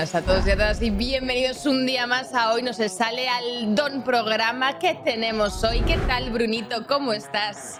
Buenas a todos y a todas y bienvenidos un día más a Hoy nos sale al Don programa que tenemos hoy. ¿Qué tal, Brunito? ¿Cómo estás?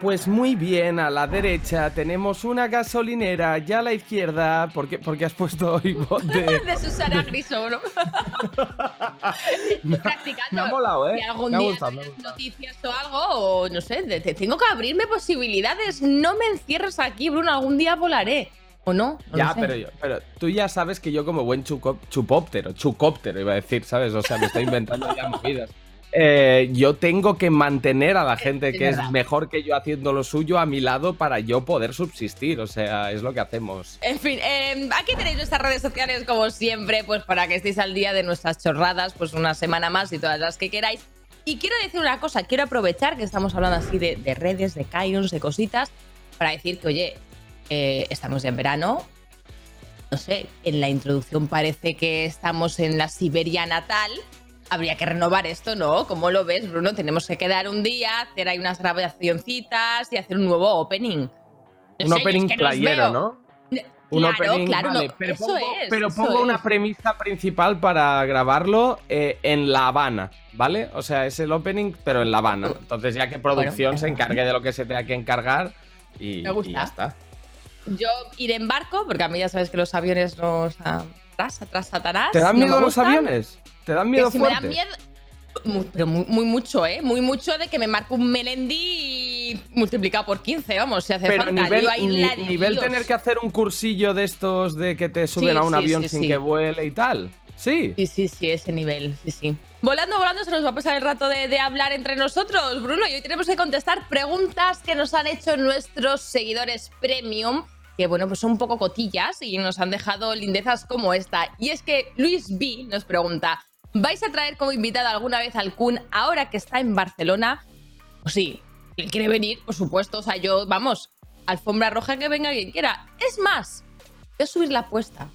Pues muy bien, a la derecha tenemos una gasolinera y a la izquierda, ¿por qué, porque has puesto hoy de... de Susana Griso, ¿no? practicando. Me ha molado, ¿eh? Si algún Me ha día gustado, me gustado. noticias o algo, o no sé, te, te tengo que abrirme posibilidades. No me encierres aquí, Bruno, algún día volaré. ¿O no? No Ya, pero, yo- pero tú ya sabes que yo como buen chuco- chupóptero, chucóptero iba a decir, ¿sabes? O sea, me estoy inventando ya movidas. Eh, yo tengo que mantener a la gente que es mejor que yo haciendo lo suyo a mi lado para yo poder subsistir, o sea, es lo que hacemos. En fin, eh, aquí tenéis nuestras redes sociales como siempre, pues para que estéis al día de nuestras chorradas, pues una semana más y todas las que queráis. Y quiero decir una cosa, quiero aprovechar que estamos hablando así de, de redes, de Kairos, de cositas, para decir que, oye, eh, estamos ya en verano. No sé, en la introducción parece que estamos en la Siberia natal. Habría que renovar esto, ¿no? ¿Cómo lo ves, Bruno? Tenemos que quedar un día, hacer ahí unas grabacioncitas y hacer un nuevo opening. No Un sé, opening es que playero. ¿no? Un claro, opening, claro, vale, no, pero pongo, es, pero pongo una es. premisa principal para grabarlo eh, en La Habana, ¿vale? O sea, es el opening, pero en La Habana. Entonces, ya que producción Bueno, se encargue de lo que se tenga que encargar y, Me gusta. y ya está. Yo iré en barco, porque a mí ya sabes que los aviones nos atrás, atrás Satanás. ¿Te dan miedo me los aviones? ¿Te dan Que miedo si me fuerte? dan miedo. Mu- Pero muy, muy mucho, ¿eh? Muy mucho de que me marque un Melendi multiplicado por 15, vamos, si hace Pero falta. nivel, Yo ahí ni- la nivel tener que hacer un cursillo de estos de que te suben Sí, a un sí, avión sí, sin que vuele y tal. Sí. Sí, sí, sí, ese nivel, sí, sí. Volando, volando, se nos va a pasar el rato de, hablar entre nosotros, Bruno, y hoy tenemos que contestar preguntas que nos han hecho nuestros seguidores premium, que bueno, pues son un poco cotillas y nos han dejado lindezas como esta. Y es que Luis B nos pregunta, ¿vais a traer como invitado alguna vez al Kun ahora que está en Barcelona? Pues sí, él quiere venir, por supuesto, o sea, yo, vamos, alfombra roja que venga quien quiera. Es más, voy a subir la apuesta.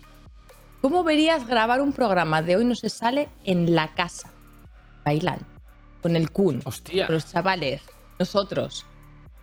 ¿Cómo verías grabar un programa de hoy no se sale en la casa? Bailando. Con el Kun. Hostia. Con los chavales. Nosotros.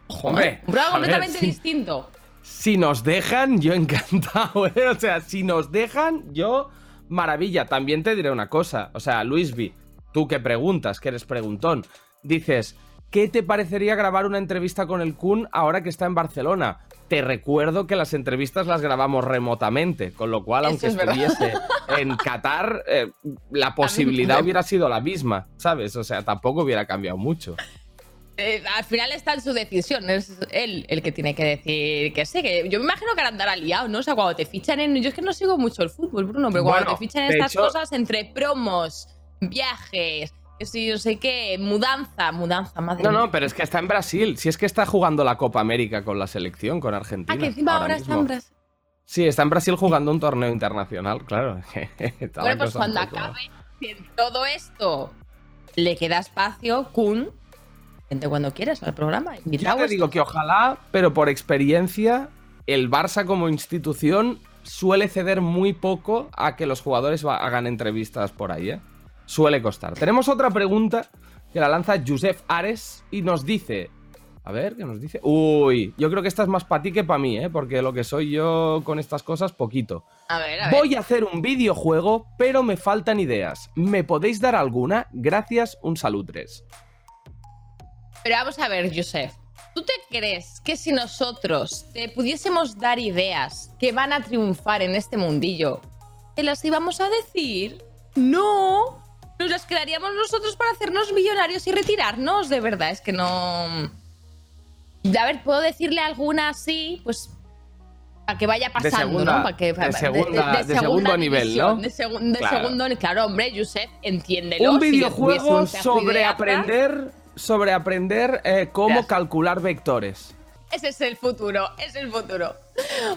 ¿eh? Un programa completamente sí. distinto. Si nos dejan, yo encantado, ¿eh? O sea, si nos dejan, yo maravilla. También te diré una cosa. O sea, Luisby, tú que preguntas, que eres preguntón, dices, ¿qué te parecería grabar una entrevista con el Kun ahora que está en Barcelona? Te recuerdo que las entrevistas las grabamos remotamente, con lo cual, Eso aunque es estuviese en Qatar, eh, la posibilidad hubiera sido la misma, ¿sabes? O sea, tampoco hubiera cambiado mucho. Eh, al final está en su decisión. Es él el que tiene que decir que sí. Que yo me imagino que ahora andará liado, ¿no? O sea, cuando te fichan en. Yo es que no sigo mucho el fútbol, Bruno, pero cuando Bueno, te fichan en estas hecho- cosas entre promos, viajes, sí, no sé qué, mudanza, mudanza, madre No, mía. no, pero es que está en Brasil. Si es que está jugando la Copa América con la selección, con Argentina. Ah, que encima ahora, está en Brasil. Sí, está en Brasil jugando un torneo internacional, claro. Bueno, pues cuando acabe, si en todo esto le queda espacio, Kun, vente cuando quieras al programa. Yo te digo que ojalá, pero por experiencia, el Barça como institución suele ceder muy poco a que los jugadores hagan entrevistas por ahí, ¿eh? Suele costar. Tenemos otra pregunta que la lanza Josep Ares y nos dice... A ver, ¿qué nos dice? Uy, yo creo que esta es más para ti que para mí, ¿eh? Porque lo que soy yo con estas cosas, poquito. A ver, a ver. Voy a hacer un videojuego, pero me faltan ideas. ¿Me podéis dar alguna? Gracias, un salutres. Pero vamos a ver, Joseph. ¿Tú te crees que si nosotros te pudiésemos dar ideas que van a triunfar en este mundillo, te las íbamos a decir? No. Nos las quedaríamos nosotros para hacernos millonarios y retirarnos. De verdad, es que no. A ver, puedo decirle alguna así, pues. Para que vaya pasando, segunda- ¿no? Para que, de segunda- de segundo nivel, división, ¿no? De, segun- de Claro. segundo Claro, hombre, Joseph, entiéndelo. Un si videojuego un sobre ideata. aprender, sobre aprender eh, cómo Gracias. calcular vectores. Ese es el futuro, es el futuro.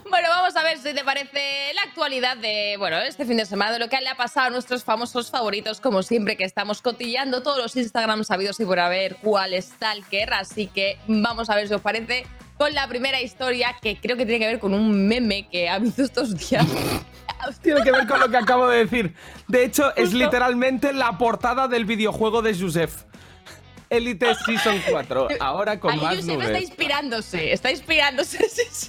Bueno, vamos a ver si te parece la actualidad de, bueno, este fin de semana, de lo que le ha pasado a nuestros famosos favoritos, como siempre que estamos cotillando todos los Instagrams sabidos y por haber cuál es Talker, así que vamos a ver si os parece con la primera historia que creo que tiene que ver con un meme que ha visto estos días. Tiene que ver con lo que acabo de decir. De hecho, es literalmente la portada del videojuego de Joseph. Elite Season 4. Ahora con Ahí más Josep está nubes. inspirándose, está inspirándose, sí, sí.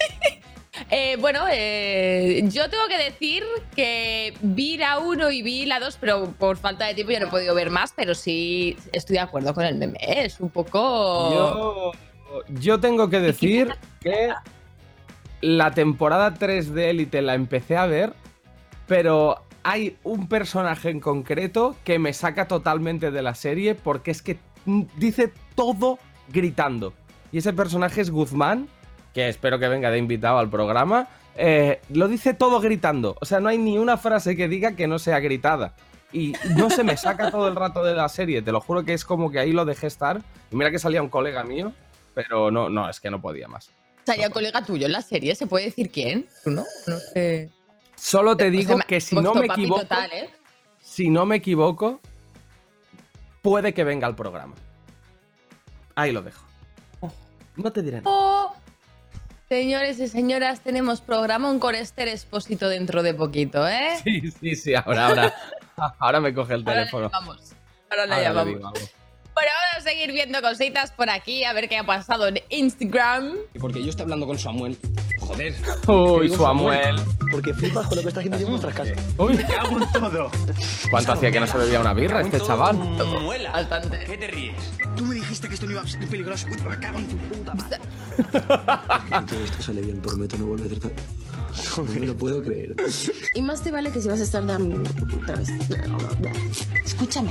Eh, bueno, eh, yo tengo que decir que vi la 1 y vi la 2, pero por falta de tiempo ya no he podido ver más, pero sí estoy de acuerdo con el meme. Es un poco... Yo, yo tengo que decir que la temporada 3 de Élite la empecé a ver, pero hay un personaje en concreto que me saca totalmente de la serie porque es que dice todo gritando. Y ese personaje es Guzmán, que espero que venga de invitado al programa. Eh, lo dice todo gritando. O sea, no hay ni una frase que diga que no sea gritada. Y no se me saca todo el rato de la serie. Te lo juro que es como que ahí lo dejé estar. Y mira que salía un colega mío, pero no, no, es que no podía más. Salía un colega tuyo en la serie, ¿se puede decir quién? ¿No? No sé. Solo te digo que si no me equivoco. ¿eh? Si no me equivoco, puede que venga al programa. Ahí lo dejo. Oh. No te diré nada. Oh. Señores y señoras, tenemos programa con Esther Expósito dentro de poquito, ¿eh? Sí, sí, sí, ahora, ahora. ahora me coge el teléfono. Ahora vamos. Ahora la llamamos. Bueno, vamos a seguir viendo cositas por aquí, a ver qué ha pasado en Instagram. Porque yo estoy hablando con Samuel. Joder. Uy, Samuel. Porque flipas con lo que está haciendo en nuestras casas. Uy, me cago en todo. ¿Cuánto hacía que no se bebía una birra este chaval? Muela. Bastante. ¿Qué te ríes? Tú me dijiste que esto no iba a ser peligroso. Uy, me cago en tu puta madre. esto sale bien, prometo no volver a tratar. No me lo puedo creer. Y más te vale que si vas a estar dando otra vez. Escúchame.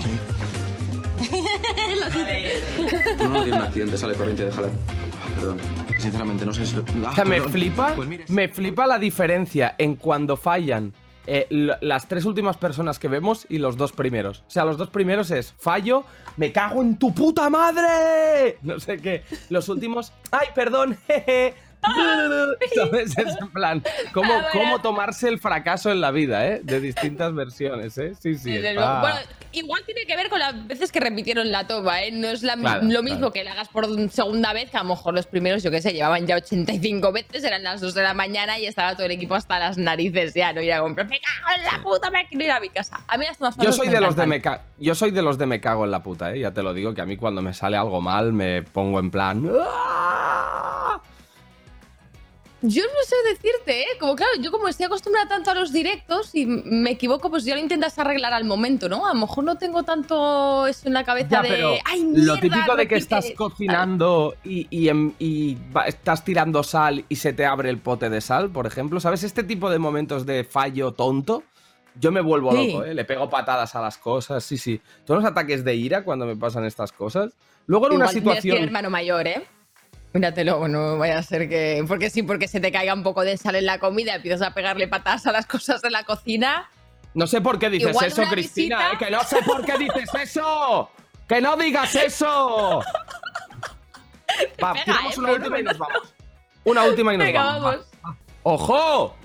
No, no tiene un accidente, sale corriente, déjala. Perdón. Sinceramente, no sé si. o sea, me flipa. Pues me flipa la diferencia en cuando fallan eh, las tres últimas personas que vemos y los dos primeros. O sea, los dos primeros es fallo, me cago en tu puta madre. No sé qué. Los últimos, ay, perdón, jeje. ¿Sabes? Es en plan, ¿cómo, cómo tomarse el fracaso en la vida, ¿eh? De distintas versiones, ¿eh? Sí, sí. Bueno, igual tiene que ver con las veces que repitieron la toma, ¿eh? No es lo mismo que la hagas por segunda vez, que a lo mejor los primeros, yo qué sé, llevaban ya 85 veces, eran las 2 de la mañana y estaba todo el equipo hasta las narices ya, ¿no? Y era como, me cago en la puta, me quiero ir a mi casa. A mí las yo soy de los de me Yo soy de los de me cago en la puta, ¿eh? Ya te lo digo, que a mí cuando me sale algo mal me pongo en plan... Yo no sé decirte, ¿eh? Como claro, yo como estoy acostumbrada tanto a los directos y me equivoco, pues ya lo intentas arreglar al momento, ¿no? A lo mejor no tengo tanto eso en la cabeza de. ¡Ay, mierda, Lo típico de que estás cocinando y, estás tirando sal y se te abre el pote de sal, por ejemplo. ¿Sabes? Este tipo de momentos de fallo tonto. Yo me vuelvo loco, ¿eh? Le pego patadas a las cosas, sí, sí. Todos los ataques de ira cuando me pasan estas cosas. Luego en una situación. Que hermano mayor, ¿eh? Míratelo, no vaya a ser que. Porque sí, porque se te caiga un poco de sal en la comida y empiezas a pegarle patas a las cosas de la cocina. No sé por qué dices eso, Cristina, ¿eh? que no sé por qué dices eso. ¡Que no digas eso! Va, tiramos ¿eh? una última y nos vamos. Una última y nos vamos. ¡Ojo!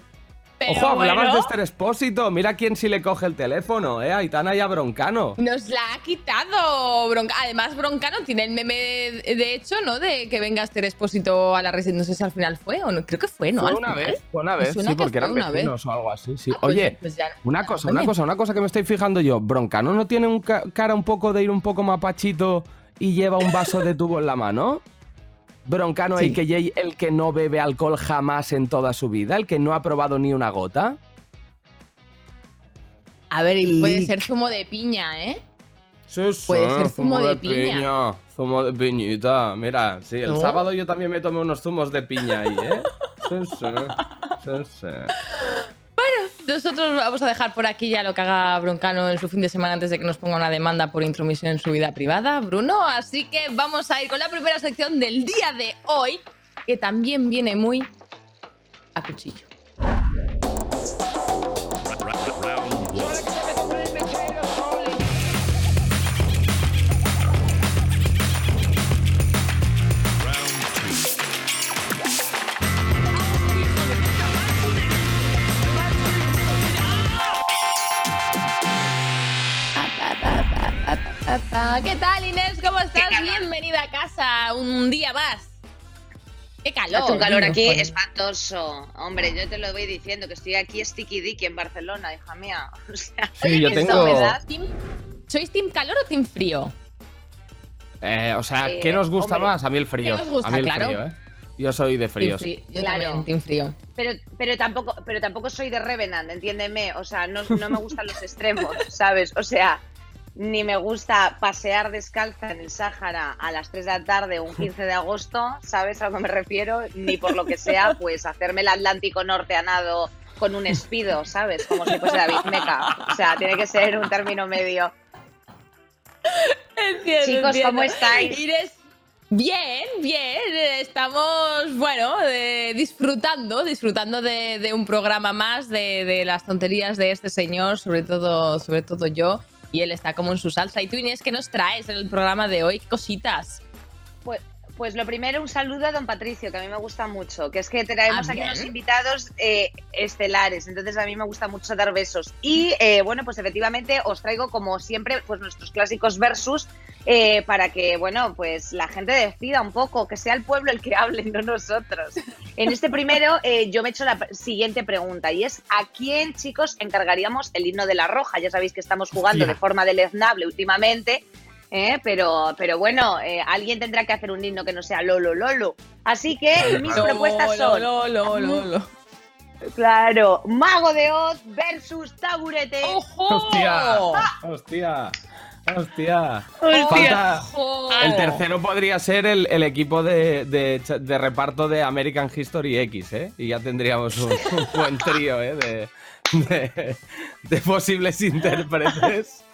Ojo, hablabas de este expósito. Mira quién sí le coge el teléfono, ¿eh? Aitana y a Broncano. Nos la ha quitado. Además, Broncano tiene el meme, de hecho, ¿no? De que venga este expósito a la residencia. No sé si al final fue o no. Creo que fue, ¿no? Fue una vez. Fue una vez, sí, porque eran vecinos o algo así. Sí. Ah, pues Oye, pues una cosa, una cosa, una cosa que me estoy fijando yo. Broncano no tiene un cara un poco de ir un poco mapachito y lleva un vaso de tubo en la mano. Broncano sí. AKJ, el que no bebe alcohol jamás en toda su vida, el que no ha probado ni una gota. A ver, y puede ser zumo de piña, ¿eh? Sí, sí, puede ser zumo, de, piña. Zumo de piñita. Mira, sí, el sábado yo también me tomé unos zumos de piña ahí, ¿eh? Sí, sí. Sí, sí. Nosotros vamos a dejar por aquí ya lo que haga Broncano en su fin de semana antes de que nos ponga una demanda por intromisión en su vida privada, Bruno. Así que vamos a ir con la primera sección del día de hoy, que también viene muy a cuchillo. ¿Qué tal, Inés? ¿Cómo estás? Bienvenida a casa un día más. ¡Qué calor! Hace un calor aquí espantoso. Hombre, yo te lo voy diciendo, que estoy aquí sticky dicky en Barcelona, hija mía. O sea, sí, yo tengo... ¿Sois team calor o team frío? Eh, o sea, ¿qué nos gusta más? A mí el frío. ¿Qué nos gusta, a mí el claro. frío, ¿eh? Yo soy de Team fríos. frío. Yo Claro. también, team frío. Pero, pero tampoco, pero tampoco soy de Revenant, entiéndeme. O sea, no, no me gustan los extremos, ¿sabes? O sea, ni me gusta pasear descalza en el Sáhara a las 3 de la tarde un 15 de agosto, ¿sabes a lo que me refiero? Ni por lo que sea, pues hacerme el Atlántico Norte a nado con un espido, ¿sabes? Como si fuese David Meca. O sea, tiene que ser un término medio. Entiendo, Chicos, entiendo. ¿cómo estáis? Bien, bien. Estamos, bueno, eh, disfrutando, disfrutando de, de un programa más, de, de las tonterías de este señor, sobre todo, sobre todo yo. Y él está como en su salsa. Y tú, Inés, ¿qué nos traes en el programa de hoy? ¿Qué cositas? Pues, lo primero, un saludo a don Patricio, que a mí me gusta mucho, que es que traemos Ah, aquí unos invitados eh, estelares, entonces a mí me gusta mucho dar besos. Y eh, bueno, pues efectivamente os traigo como siempre pues nuestros clásicos versus eh, para que, bueno, pues la gente decida un poco, que sea el pueblo el que hable, no nosotros. En este primero eh, yo me he hecho la siguiente pregunta y es ¿a quién, chicos, encargaríamos el himno de la roja? Ya sabéis que estamos jugando de forma deleznable últimamente. ¿Eh? Pero, pero bueno, eh, alguien tendrá que hacer un himno que no sea Lolo Lolo. Así que mis propuestas son, lo, lo, lo, lo. claro, Mago de Oz versus Taburete. ¡Ojo! ¡Hostia! ¡Hostia! ¡Hostia! Hostia. Falta. ¡Ojo! El tercero podría ser el, el equipo de, de reparto de American History X, ¿eh? Y ya tendríamos un, un buen trío, ¿eh? De, de- de posibles intérpretes.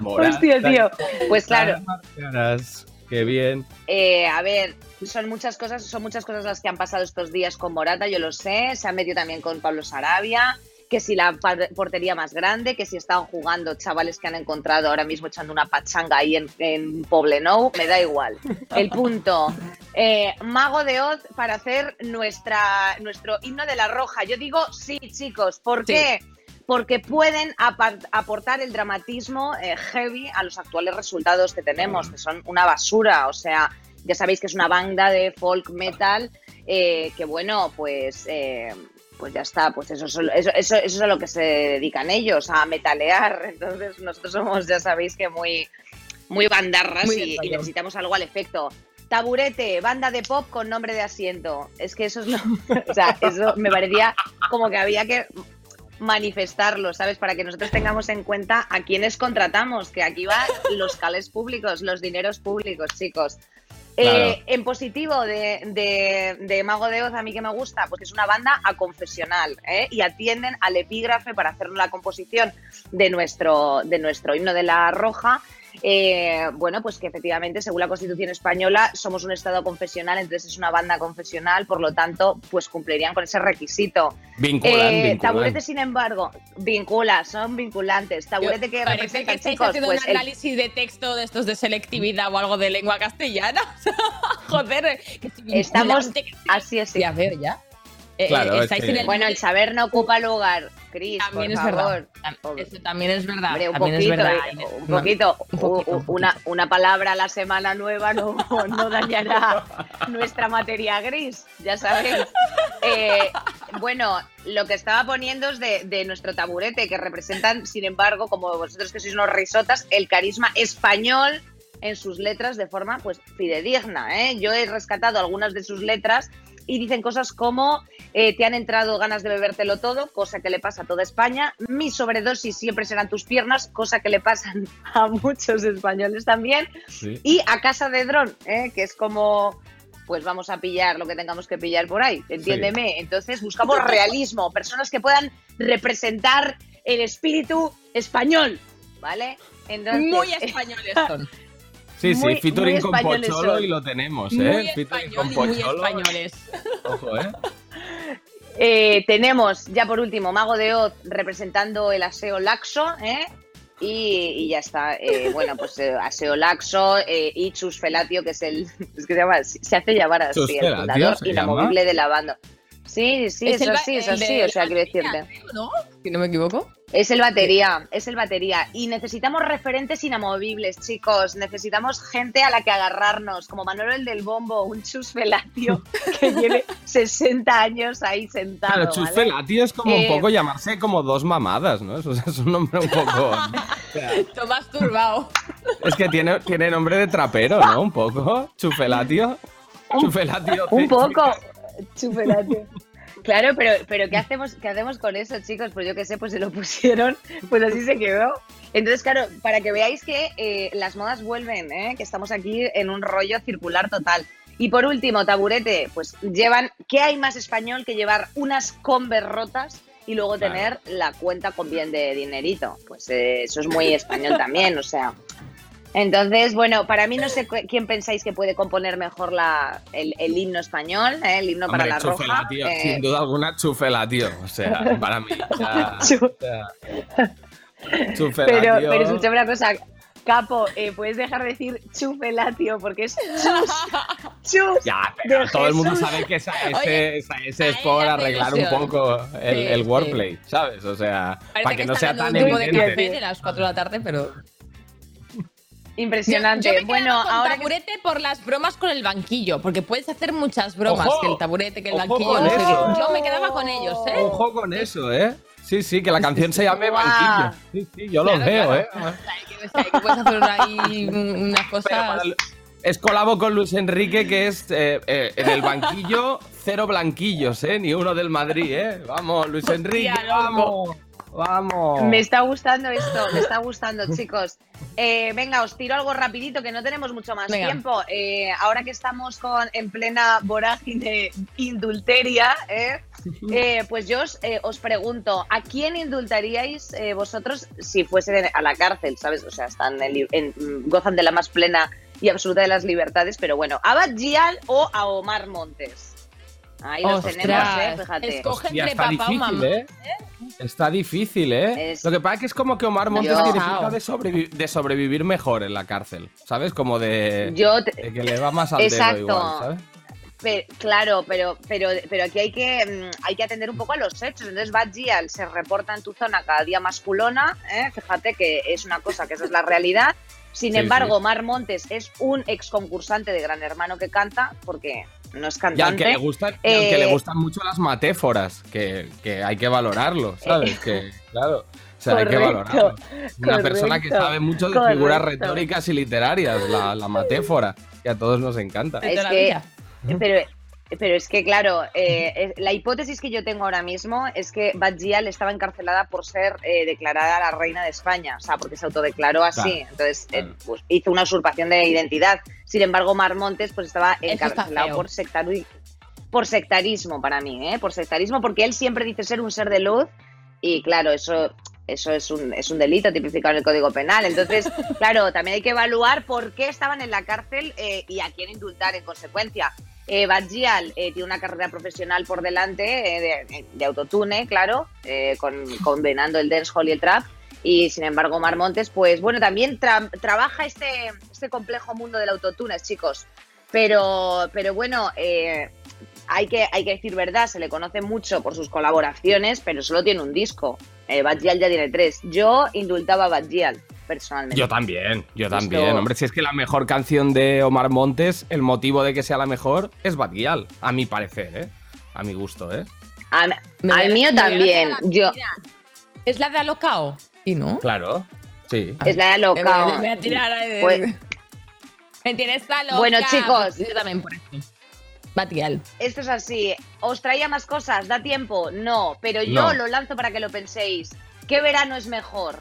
Morat, Hostia, tío. Pues claro, Qué bien. Eh, a ver, son muchas cosas, son muchas cosas las que han pasado estos días con Morata, yo lo sé. Se han metido también con Pablo Sarabia, que si la portería más grande, que si estaban jugando chavales que han encontrado ahora mismo echando una pachanga ahí en, en Poblenou, me da igual. El punto. eh, Mago de Oz para hacer nuestra, nuestro himno de la roja. Yo digo sí, chicos. ¿Por Sí. qué? Porque pueden aportar el dramatismo eh, heavy a los actuales resultados que tenemos, que son una basura. O sea, ya sabéis que es una banda de folk metal eh, que, bueno, pues, eh, pues ya está. Pues eso, eso, eso, eso es a lo que se dedican ellos, a metalear. Entonces, nosotros somos, ya sabéis que muy, muy bandarras Muy y- necesitamos algo al efecto. Taburete, banda de pop con nombre de asiento. Es que eso es lo. O sea, eso me parecía como que había que manifestarlo, ¿sabes? Para que nosotros tengamos en cuenta a quienes contratamos, que aquí van los cales públicos, los dineros públicos, chicos. Claro. Eh, en positivo de, de- de Mago de Oz, a mí que me gusta, porque es una banda a confesional ¿eh? y atienden al epígrafe para hacer la composición de nuestro, de nuestro himno de la roja. Eh, bueno, pues que efectivamente, según la Constitución española, somos un Estado confesional, entonces es una banda confesional, por lo tanto, pues cumplirían con ese requisito. Vinculan, Eh, vinculan. Taburete, sin embargo, vincula, son vinculantes. Taburete que Parece representa, que estáis chicos, haciendo pues un el- análisis de texto de estos de selectividad o algo de lengua castellana. Joder, que si Estamos- así es. Ya veo, ya. Eh, Claro, eh, es estáis que- en el Bueno, el saber no ocupa lugar, Cris, por también es favor. verdad. Eso también es verdad. Hombre, un también poquito, es verdad. eh, un No, poquito, un poquito, u- un una, una palabra a la semana nueva no, no dañará nuestra materia gris, ya sabéis. Eh, bueno, lo que estaba poniendo es de, de nuestro taburete, que representan, sin embargo, como vosotros que sois unos risotas, el carisma español en sus letras de forma pues fidedigna. ¿eh? Yo he rescatado algunas de sus letras y dicen cosas como eh, te han entrado ganas de bebértelo todo, cosa que le pasa a toda España, mi sobredosis siempre serán tus piernas, cosa que le pasan a muchos españoles también, Sí. y a casa de dron, ¿eh? que es como pues vamos a pillar lo que tengamos que pillar por ahí, entiéndeme. Entonces buscamos realismo, personas que puedan representar el espíritu español, ¿vale? Entonces, Muy españoles son. Sí, sí, muy- featuring muy con Pocholo son. y lo tenemos, ¿eh? Muy Featuring con muy Pocholo. españoles. Ojo, ¿eh? Eh, tenemos ya por último Mago de Oz representando el aseo laxo, ¿eh? Y, y ya está. Eh, bueno, pues eh, aseo laxo eh, y Chus Felatio, que es el. Es que se llama. Se hace llamar así, el fundador ¿se inamovible de la banda. Sí, sí, Es eso el ba- sí, eso el de sí, o sea, quiero decirte. ¿No? Si no me equivoco. Es el batería, es el batería. Y necesitamos referentes inamovibles, chicos. Necesitamos gente a la que agarrarnos, como Manolo el del Bombo, un Chus Felatio que lleve 60 años ahí sentado. Claro, ¿vale? Chusfela, tío, es como Eh, un poco llamarse como dos mamadas, ¿no? Eso es un nombre un poco. o sea, Tomás Turbao. es que tiene, tiene nombre de trapero, ¿no? Un poco. Chufelatio. Chufelatio. Un poco. Claro, pero, pero ¿qué, hacemos, ¿qué hacemos con eso, chicos? Pues yo qué sé, pues se lo pusieron, pues así se quedó. Entonces, claro, para que veáis que eh, las modas vuelven, ¿eh? que estamos aquí en un rollo circular total. Y por último, taburete, pues llevan, ¿qué hay más español que llevar unas Converse rotas y luego Claro. tener la cuenta con bien de dinerito? Pues eh, eso es muy español también, o sea. Entonces, bueno, para mí no sé quién pensáis que puede componer mejor la, el, el himno español, ¿eh? el himno para la chufela, roja. tío. eh, Sin duda alguna, chufela, tío. O sea, para mí. o sea, Chu- o sea, chufela, Pero, tío. pero escúchame una cosa, Capo, eh, puedes dejar de decir chufela, tío, porque es chus, chus. Ya, pero de todo el mundo sabe que esa, ese, Oye, esa- ese es por arreglar un poco el, Sí, el sí. wordplay, ¿sabes? O sea, Parece para que no está sea tan un tipo de evidente. café de las 4 de la tarde, pero. Impresionante. Yo, yo me bueno, con ahora que taburete por las bromas con el banquillo, porque puedes hacer muchas bromas, Ojo, que el taburete, que el banquillo, no sé qué. Yo me quedaba con ellos, ¿eh? Ojo con eso, ¿eh? Sí, sí, que la canción se llame. Banquillo. Sí, sí, yo lo Claro, veo, claro. ¿eh? O sea, que, puedes hacer ahí unas cosas. el- Es colabo con Luis Enrique, que es eh, eh, en el banquillo cero blanquillos, ¿eh? Ni uno del Madrid, ¿eh? Vamos, Luis Enrique, Hostia, vamos. Vamos. me está gustando esto, me está gustando, chicos. Eh, venga, os tiro algo rapidito, que no tenemos mucho más Venga. tiempo. Eh, ahora que estamos con, en plena vorágine indulteria, ¿eh? Eh, pues yo os, eh, os pregunto, ¿a quién indultaríais eh, vosotros si fuesen a la cárcel? ¿Sabes? O sea, están en en- mm, gozan de la más plena y absoluta de las libertades, pero bueno, ¿a Bad Gyal o a Omar Montes? Ahí los Ostras, tenemos, ¿eh? Fíjate. escoge entre está papá o difícil, mamá. ¿eh? Está difícil, ¿eh? Es- Lo que pasa es que es como que Omar Montes Yo- tiene pinta de, sobrevi- de sobrevivir mejor en la cárcel, ¿sabes? Como de, Yo te- de que le va más al Exacto. dedo igual, ¿sabes? Claro, pero, pero, pero aquí hay que, mm, hay que atender un poco a los hechos. Entonces, Bad Gyal se reporta en tu zona cada día más culona. ¿eh? Fíjate que es una cosa, que esa es la realidad. Sin Sí, embargo, sí. Mar Montes es un ex concursante de Gran Hermano que canta, porque no es Y al cantante. que le gustan, y al que Eh, le gustan mucho las matéforas, que, que hay que valorarlo, ¿sabes? Que, claro. O sea, hay que valorarlo. Una persona que sabe mucho de figuras retóricas y literarias, la, la matéfora, que a todos nos encanta. Es que- vida. Pero, pero es que, claro, eh, es- la hipótesis que yo tengo ahora mismo es que Bad Gyal estaba encarcelada por ser eh, declarada la reina de España, o sea, porque se autodeclaró así. Claro, Entonces, eh, pues, hizo una usurpación de identidad. Sin embargo, Mar Montes pues, estaba encarcelado por, sectari- por sectarismo para mí, ¿eh? por sectarismo, porque él siempre dice ser un ser de luz y, claro, eso. Eso es un, es un delito tipificado en el Código Penal. Entonces, claro, también hay que evaluar por qué estaban en la cárcel eh, y a quién indultar en consecuencia. Eh, Bad Gyal, eh, tiene una carrera profesional por delante eh, de, autotune, claro, eh, con, combinando el dancehall y el trap. Y sin embargo, Mar Montes, pues bueno, también tra- trabaja este, este complejo mundo del autotune, chicos. Pero, pero bueno, eh, hay, que, hay que decir verdad, se le conoce mucho por sus colaboraciones, pero solo tiene un disco. Eh, Bad Gyal ya tiene tres. Yo indultaba a Bad Gyal, personalmente. Yo también, yo Esto- también. Hombre, si es que la mejor canción de Omar Montes, el motivo de que sea la mejor es Bad Gyal, a mi parecer, ¿eh? A mi gusto, ¿eh? A- Me al a- mío me a también. Yo. ¿Es la de Alocao? ¿Y no? Claro, sí. es la de loca. me voy a tirar ahí. Pues- Me tienes loca. Bueno, chicos. Yo también por eso. Batial. Esto es así. ¿Os traía más cosas? ¿Da tiempo? No, pero yo No. lo lanzo para que lo penséis. ¿Qué verano es mejor?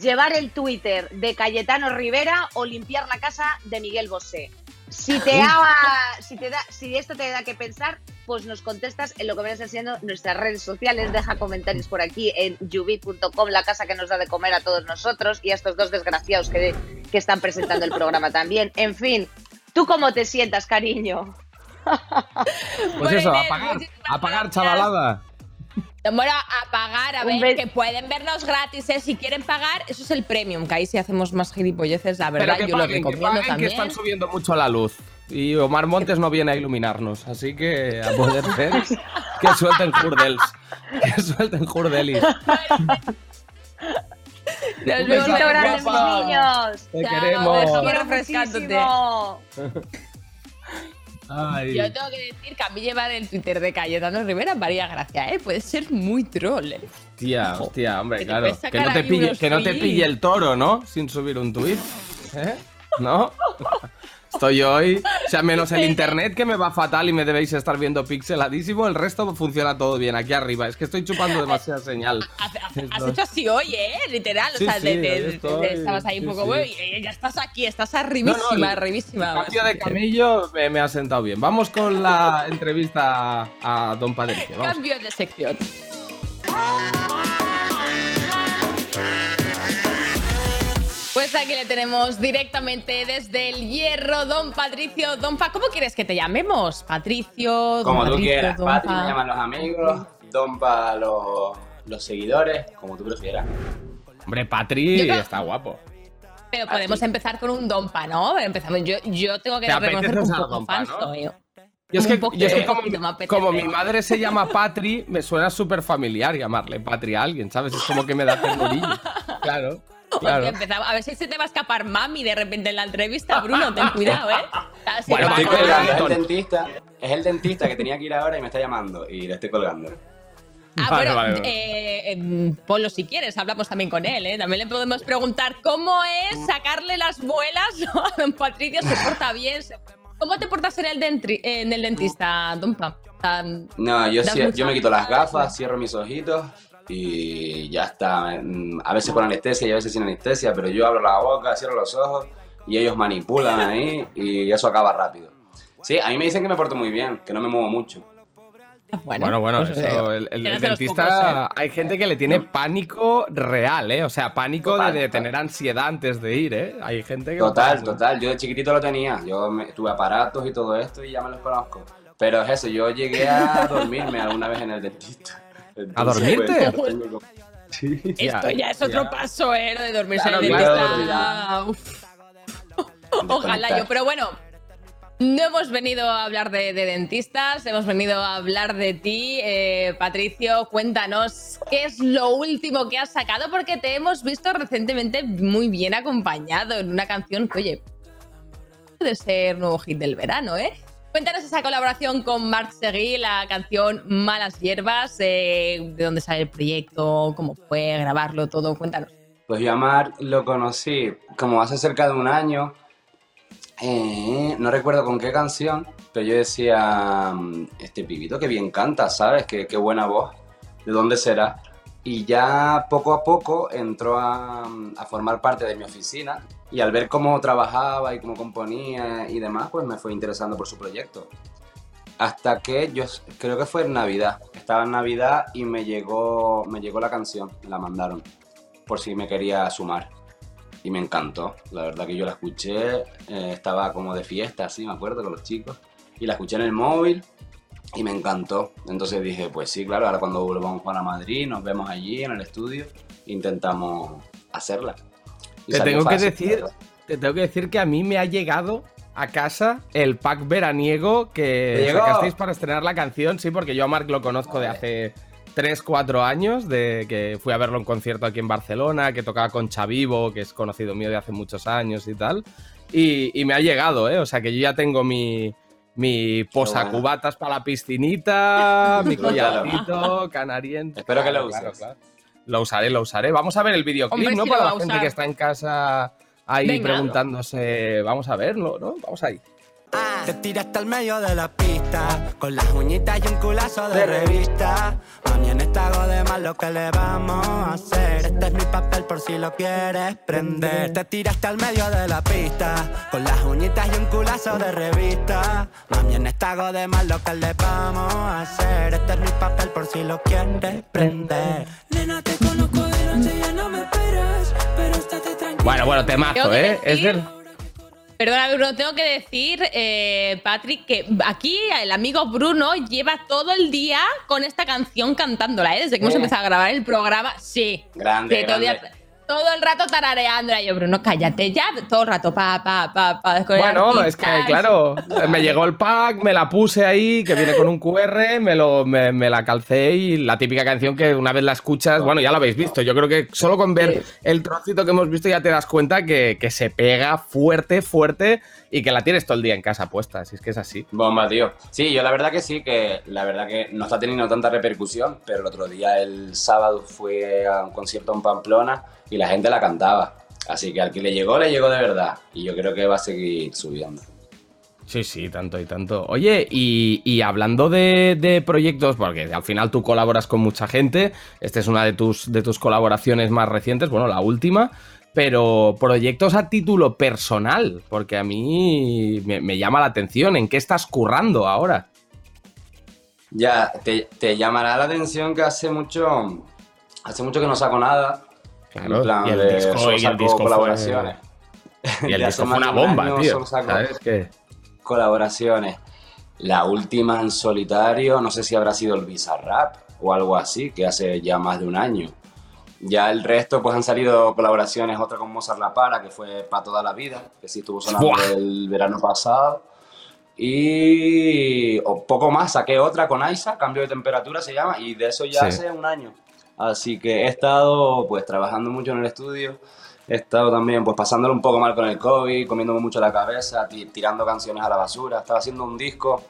¿Llevar el Twitter de Cayetano Rivera o limpiar la casa de Miguel Bosé? Si te, haga, si, te da, si esto te da que pensar, pues nos contestas en lo que vienes haciendo nuestras redes sociales. Deja comentarios por aquí en yubi.com, la casa que nos da de comer a todos nosotros y a estos dos desgraciados que, que están presentando el programa también. En fin, ¿tú cómo te sientas, cariño? Pues Bueno, eso, apagar, muchísimas apagar, gracias. chavalada. Bueno, a pagar, a Un ver, que pueden vernos gratis, ¿eh? Si quieren pagar, eso es el premium, que ahí sí hacemos más gilipolleces, la verdad, Pero que yo lo paguen, que recomiendo paguen, que están subiendo mucho la luz. Y Omar Montes no viene a iluminarnos, así que a poder ser que suelten jurdels. Que suelten jurdelis. Nos Un vemos Besito besazo, en grande, mis guapa. niños. Te Chao, queremos. refrescándote. Ay. Yo tengo que decir que a mí llevar el Twitter de Cayetano Rivera me haría gracia, ¿eh? Puede ser muy troll, ¿eh? Hostia, hostia, hombre, Que claro. Que no te pille, que no te pille el toro, ¿no? Sin subir un tuit. ¿Eh? ¿No? Estoy hoy, o sea, menos el internet que me va fatal y me debéis estar viendo pixeladísimo, el resto funciona todo bien aquí arriba. Es que estoy chupando demasiada señal. Has, has hecho así hoy, ¿eh? Literal, o sea, sí, de- de- estabas ahí un poco, y ya estás aquí, estás arribísima, No, no, el- arribísima. Cambio de camello me, me ha sentado bien. Vamos con la entrevista a, a Don Patricio. Cambio de sección. Pues aquí le tenemos directamente desde el hierro, don Patricio, don Pa. ¿Cómo quieres que te llamemos? Patricio, don Como tú Patricio, quieras, don Patri Pa. me llaman los amigos, Don para los, los seguidores, como tú prefieras. Hombre, Patri Yo creo- está guapo. Pero podemos empezar con un Dompa, ¿no? Empezamos. Yo, yo tengo que Te reconocer que un poco Dompa, fan ¿no? soy. Y es que, yo es que como, como mi madre se llama Patri, me suena súper familiar llamarle Patri a alguien, ¿sabes? Es como que me da ternurillo. Claro, claro. Empezaba- A ver si se te va a escapar mami de repente en la entrevista, Bruno. Ten cuidado, ¿eh? Así Bueno, Estoy colgando, es el dentista, es el dentista que tenía que ir ahora y me está llamando y le estoy colgando. Ah, Vale, bueno, vale, vale. eh, em, ponlo si quieres, hablamos también con él, ¿eh? También le podemos preguntar cómo es sacarle las muelas ¿no? a don Patricio, se porta bien. se- ¿Cómo te portas en el, dentri- en el dentista, don Pa? O sea, No, yo, yo me quito las gafas, cierro mis ojitos y ya está. Mm, A veces con anestesia y a veces sin anestesia, pero yo abro la boca, cierro los ojos y ellos manipulan ahí y eso acaba rápido. Sí, a mí me dicen que me porto muy bien, que no me muevo mucho. Bueno, bueno, pues, eso, eh, el, dentista, hay gente que le tiene pánico real, ¿eh? O sea, pánico de, Total, de total. tener ansiedad antes de ir, ¿eh? Hay gente que... Total, total. Yo de chiquitito lo tenía. Yo me- tuve aparatos y todo esto y ya me los conozco. Pero es eso, yo llegué a dormirme alguna vez en el dentista. ¿A dormirte? pues, como- Sí. Esto ya es otro paso, ¿eh? Lo de dormirse Claro, en el claro. Ojalá yo, pero bueno. No hemos venido a hablar de, de dentistas, hemos venido a hablar de ti. Eh, Patricio, cuéntanos qué es lo último que has sacado, porque te hemos visto recientemente muy bien acompañado en una canción que, oye, puede ser nuevo hit del verano, ¿eh? Cuéntanos esa colaboración con Marc Seguí, la canción Malas Hierbas, eh, de dónde sale el proyecto, cómo fue grabarlo, todo, cuéntanos. Pues yo a Marc lo conocí como hace cerca de un año. eh, no recuerdo con qué canción, pero yo decía, mm, este pibito que bien canta, ¿sabes? Qué, qué buena voz. ¿De dónde será? Y ya poco a poco entró a, a formar parte de mi oficina y al ver cómo trabajaba y cómo componía y demás, pues me fue interesando por su proyecto. Hasta que yo creo que fue en Navidad. Estaba en Navidad y me llegó, me llegó la canción, la mandaron por si me quería sumar. Y me encantó. La verdad que yo la escuché, eh, estaba como de fiesta, así, me acuerdo, con los chicos. Y la escuché en el móvil y me encantó. Entonces dije, pues sí, claro, ahora cuando volvamos para Madrid, nos vemos allí en el estudio, intentamos hacerla. Y Te tengo que decir, te tengo que decir que a mí me ha llegado a casa el pack veraniego que sacasteis para estrenar la canción, sí, porque yo a Marc lo conozco de hace 3, 4 años, de que fui a verlo en concierto aquí en Barcelona, que tocaba con Chavivo, que es conocido mío de hace muchos años y tal. Y, y me ha llegado, ¿eh? O sea que yo ya tengo mi, mi posacubatas para la piscinita, mi collarcito, canariente. Espero que lo Claro, uses. claro. Lo usaré, lo usaré. Vamos a ver el videoclip, Hombre, ¿no? Para la gente usar. que está en casa ahí Venga. preguntándose. Vamos a verlo, ¿no? Vamos ahí. Te tiraste al medio de la pista Con las uñitas y un culazo de revista. Mami, en esta hago de más lo que le vamos a hacer. Este es mi papel por si lo quieres prender. Te tiraste al medio de la pista Con las uñitas y un culazo de revista. Mami, en esta hago de más lo que le vamos a hacer. Este es mi papel por si lo quieres prender. Nena, te conozco de noche, ya no me esperas Pero estate tranquila. Bueno, bueno, temazo, ¿eh? Es del. Perdona, Bruno, tengo que decir, eh, Patrick, que aquí el amigo Bruno lleva todo el día con esta canción cantándola, ¿eh? Desde que hemos empezado a grabar el programa. Sí. Grande, grande. Todo el rato tarareándola. Yo, Bruno, cállate ya. Todo el rato, pa, pa, pa, pa. Bueno, es que, claro, me llegó el pack, me la puse ahí, que viene con un QR, me, lo, me, me la calcé y la típica canción que una vez la escuchas, bueno, ya la habéis visto. Yo creo que solo con ver el trocito que hemos visto ya te das cuenta que, que se pega fuerte, fuerte y que la tienes todo el día en casa puesta. Si es que es así. Bomba, tío. Sí, yo la verdad que sí, que la verdad que no está teniendo tanta repercusión, pero el otro día, el sábado, fue a un concierto en Pamplona y la gente la cantaba. Así que al que le llegó, le llegó de verdad. Y yo creo que va a seguir subiendo. Sí, sí, tanto y tanto. Oye, y, hablando de, proyectos, porque al final tú colaboras con mucha gente, esta es una de tus, de tus colaboraciones más recientes, bueno, la última, pero proyectos a título personal, porque a mí me, llama la atención, ¿en qué estás currando ahora? Ya, te, llamará la atención que hace mucho, hace mucho que no saco nada. Claro, y el disco, y el disco colaboraciones. Fue, y el disco fue una bomba, tío. ¿Sabes qué? colaboraciones. La última en solitario, no sé si habrá sido el Bizarrap o algo así, que hace ya más de un año. Ya el resto, pues han salido colaboraciones, otra con Mozart La Para, que fue para toda la vida, que sí estuvo sonando el verano pasado. Y o poco más, saqué otra con Aisa, Cambio de Temperatura se llama, y de eso ya hace un año. Así que he estado pues trabajando mucho en el estudio He estado también pues pasándolo un poco mal con el COVID, comiéndome mucho la cabeza, tirando canciones a la basura. Estaba haciendo un disco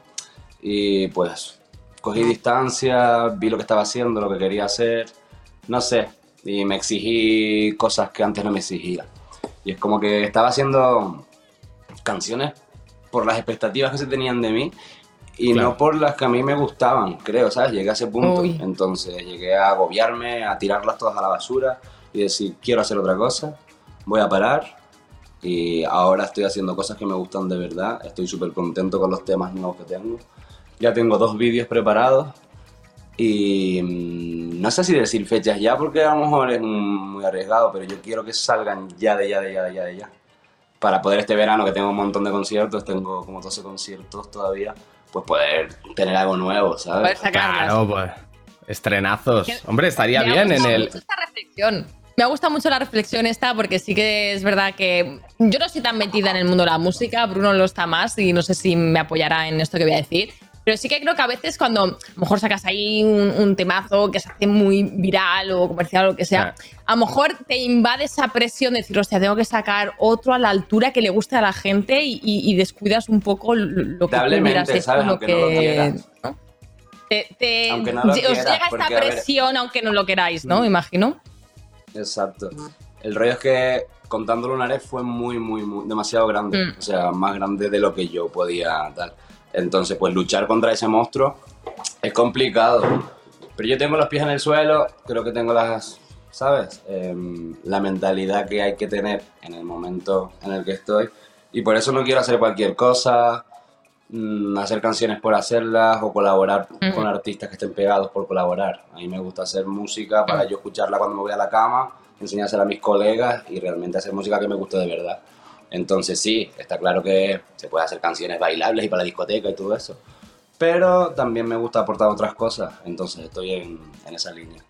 y pues cogí distancia, vi lo que estaba haciendo, lo que quería hacer, no sé, y me exigí cosas que antes no me exigía. Y es como que estaba haciendo canciones por las expectativas que se tenían de mí y no por las que a mí me gustaban, creo, ¿sabes? Llegué a ese punto. Entonces llegué a agobiarme, a tirarlas todas a la basura y decir, quiero hacer otra cosa voy a parar y ahora estoy haciendo cosas que me gustan de verdad. Estoy súper contento con los temas nuevos que tengo. Ya tengo dos vídeos preparados y mm, no sé si decir fechas ya porque a lo mejor es muy arriesgado, pero yo quiero que salgan ya de ya, de ya, de ya, de ya. Para poder este verano que tengo un montón de conciertos, tengo como 12 conciertos todavía, pues poder tener algo nuevo, ¿sabes? Claro, pues estrenazos. Hombre, estaría bien en el... Esta reflexión me gusta mucho la reflexión esta porque sí que es verdad que yo no estoy tan metida en el mundo de la música, Bruno lo está más y no sé si me apoyará en esto que voy a decir. Pero sí que creo que a veces cuando a lo mejor sacas ahí un, temazo que se hace muy viral o comercial o lo que sea, a lo mejor te invade esa presión de decir, hostia, tengo que sacar otro a la altura que le guste a la gente y, descuidas un poco lo que hubieras hecho, lo que... Te, os llega esta presión aunque no lo queráis, ¿no? Mm. Imagino. Exacto. El rollo es que contando lunares fue muy, muy, muy, demasiado grande. Mm. O sea, más grande de lo que yo podía dar. Entonces, pues luchar contra ese monstruo es complicado. Pero yo tengo los pies en el suelo, creo que tengo las, ¿sabes? Em, la mentalidad que hay que tener en el momento en el que estoy. Y por eso no quiero hacer cualquier cosa, mm, hacer canciones por hacerlas o colaborar mm. con artistas que estén pegados por colaborar. A mí me gusta hacer música para yo escucharla cuando me voy a la cama enseñársela a mis colegas y realmente hacer música que me guste de verdad. Entonces sí, está claro que se puede hacer canciones bailables y para la discoteca y todo eso. Pero también me gusta aportar otras cosas, entonces estoy en, esa línea.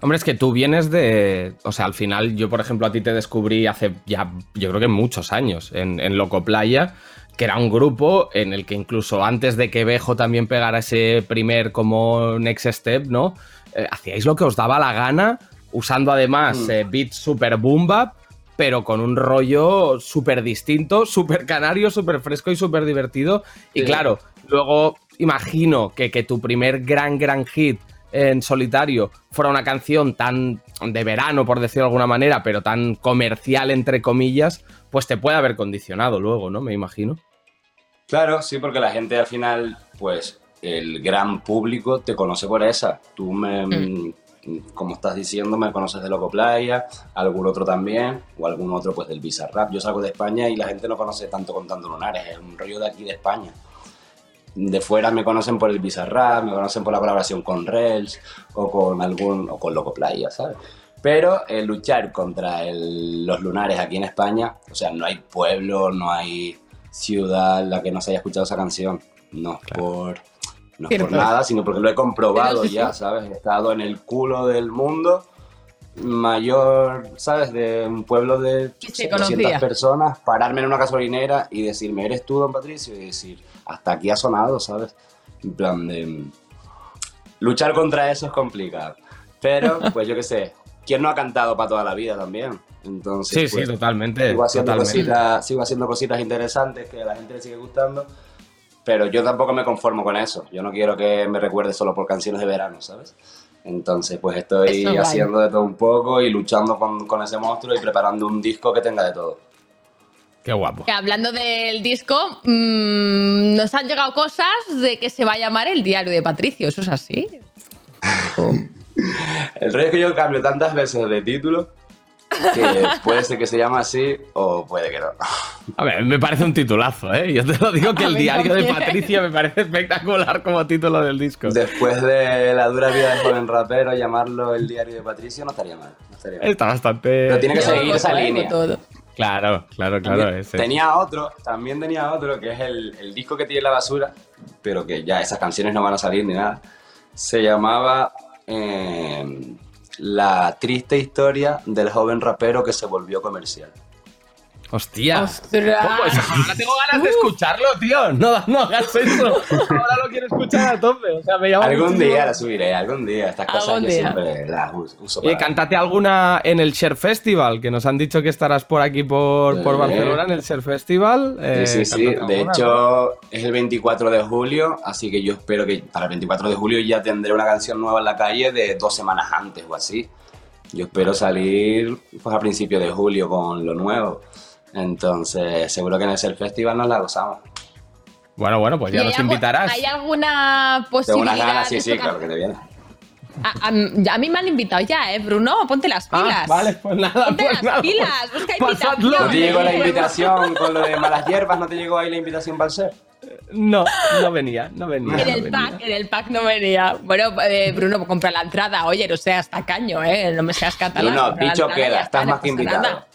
Hombre, es que tú vienes de. O sea, al final, yo, por ejemplo, a ti te descubrí hace ya, yo creo que muchos años, en, en Loco Playa, que era un grupo en el que incluso antes de que Bejo también pegara ese primer como next step, ¿no? Eh, hacíais lo que os daba la gana usando además mm. eh, beats super boom bap, pero con un rollo súper distinto, súper canario, súper fresco y súper divertido. Y claro, luego imagino que, que tu primer gran, gran hit en solitario fuera una canción tan de verano, por decirlo de alguna manera, pero tan comercial, entre comillas, pues te puede haber condicionado luego, ¿no? Me imagino. Claro, sí, porque la gente al final, pues el gran público te conoce por esa. Tú me, mm como estás diciendo, me conoces de Loco Playa, algún otro también, o algún otro pues del Bizarrap. Yo salgo de España y la gente no conoce tanto Contando Lunares, es un rollo de aquí de España. De fuera me conocen por el Bizarrap, me conocen por la colaboración con Rels o con algún o con Loco Playa, ¿sabes? Pero el luchar contra los lunares aquí en España, o sea, no hay pueblo, no hay ciudad en la que no se haya escuchado esa canción. No por no es por nada, sino porque lo he comprobado ya, ¿sabes? He estado en el culo del mundo mayor, ¿sabes? De un pueblo de 200 personas, pararme en una gasolinera y decirme, ¿eres tú, don Patricio? Y decir, hasta aquí ha sonado, ¿sabes? En plan de... Luchar contra eso es complicado. Pero, pues yo qué sé, ¿quién no ha cantado para toda la vida también? Entonces, sí, sí, pues, totalmente. Sigo haciendo, totalmente. Cositas, sigo haciendo cositas interesantes que a la gente le sigue gustando pero yo tampoco me conformo con eso. Yo no quiero que me recuerde solo por canciones de verano, ¿sabes? Entonces, pues estoy haciendo de todo un poco y luchando con, con, ese monstruo y preparando un disco que tenga de todo. Qué guapo. Que hablando del disco, mm, nos han llegado cosas de que se va a llamar el diario de Patricio. ¿Eso es así? El rollo es que yo cambio tantas veces de título que puede ser que se llame así o puede que no. A ver, me parece un titulazo, ¿eh? Yo te lo digo que A el diario de. Patricia me parece espectacular como título del disco. Después de la dura vida de joven rapero, llamarlo el diario de Patricio no estaría mal. No estaría mal. Está bastante. Pero tiene que seguir esa todo, ¿eh? línea. Todo. Claro, claro, claro. También ese. Tenía otro, también tenía otro, que es el, el disco que tiene la basura, pero que ya esas canciones no van a salir ni nada. Se llamaba eh, La triste historia del joven rapero que se volvió comercial. Hostia. ¡Ostras! Ahora tengo ganas de escucharlo, tío. No, no hagas eso. Ahora lo quiero escuchar a tope. O sea, me llama Algún muchísimo. día la subiré, algún día. Estas cosas Algún yo día. siempre las us- uso Oye, cántate alguna en el Share Festival, que nos han dicho que estarás por aquí por, por Sí. Barcelona en el Share Festival. Eh, Sí, sí, sí. cántate De alguna, hecho, es el 24 de julio, así que yo espero que para el 24 de julio ya tendré una canción nueva en la calle de dos semanas antes o así. Yo espero salir pues, a principios de julio con lo nuevo. Entonces, seguro que en ese festival nos la gozamos. ¿no? Bueno, bueno, pues ya ¿Y hay nos algo- invitarás. ¿Hay alguna Tengo posibilidad? unas ganas, sí, sí, claro que te viene. A, a- a mí me han invitado ya, ¿eh, Bruno? Ponte las pilas. Ah, vale, pues nada, Ponte pues las nada. pilas, pues busca invitación. ¿No te llegó la invitación con lo de malas hierbas? ¿No te llegó ahí la invitación para el ser? No, no venía, no venía. En no el venía. pack, en el pack no venía. Bueno, eh, Bruno, compra la entrada. Oye, no seas tacaño, ¿eh? No me seas catalán. Bruno, dicho queda, estás más que invitado. nada.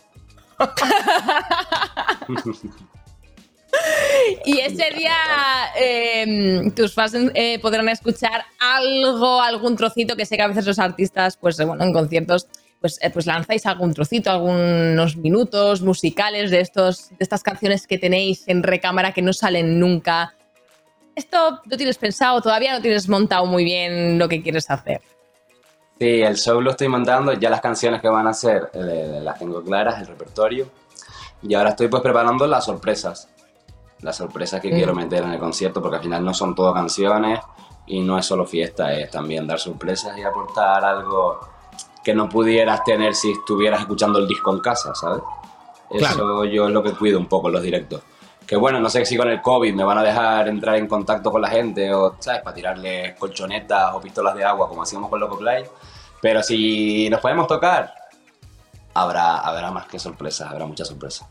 Y ese día eh, tus fans eh, podrán escuchar algo, algún trocito, que sé que a veces los artistas, pues eh, bueno, en conciertos, pues, eh, pues lanzáis algún trocito, algunos minutos musicales de, estos, de estas canciones que tenéis en recámara que no salen nunca. Esto lo tienes pensado, todavía no tienes montado muy bien lo que quieres hacer. Sí, el show lo estoy montando, ya las canciones que van a hacer eh, las tengo claras, el repertorio. Y ahora estoy pues preparando las sorpresas. Las sorpresas que Mm. quiero meter en el concierto, porque al final no son todo canciones y no es solo fiesta, es también dar sorpresas y aportar algo que no pudieras tener si estuvieras escuchando el disco en casa, ¿sabes? Eso Claro. yo es lo que cuido un poco en los directos. Que bueno, no sé si con el COVID me van a dejar entrar en contacto con la gente o, ¿sabes? Para tirarles colchonetas o pistolas de agua como hacíamos con Loco Play. Pero si nos podemos tocar, habrá, habrá más que sorpresas, habrá muchas sorpresas.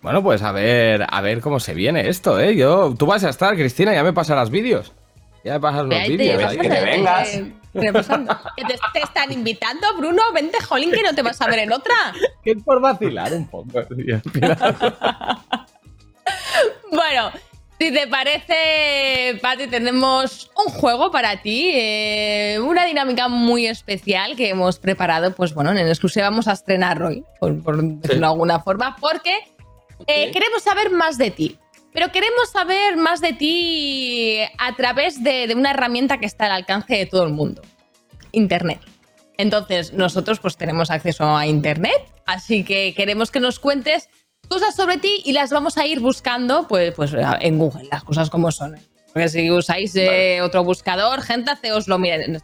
Bueno, pues a ver, a ver cómo se viene esto, ¿eh? Yo, tú vas a estar, Cristina, ya me pasarás vídeos. Ya me pasas los vídeos. que te vengas. Eh, repasando. ¿Que te, te están invitando, Bruno? Vente, jolín, que no te vas a ver en otra. Que es por vacilar un poco, tío. Bueno, si te parece, Pati, tenemos un juego para ti, eh, una dinámica muy especial que hemos preparado, pues bueno, en exclusiva vamos a estrenar hoy, por, por decirlo de alguna forma, porque eh, queremos saber más de ti. Pero queremos saber más de ti a través de, de una herramienta que está al alcance de todo el mundo, Internet. Entonces, nosotros pues tenemos acceso a Internet, así que queremos que nos cuentes cosas sobre ti y las vamos a ir buscando pues, pues en Google, las cosas como son. Porque si usáis eh, otro buscador, gente, haceoslo, miren,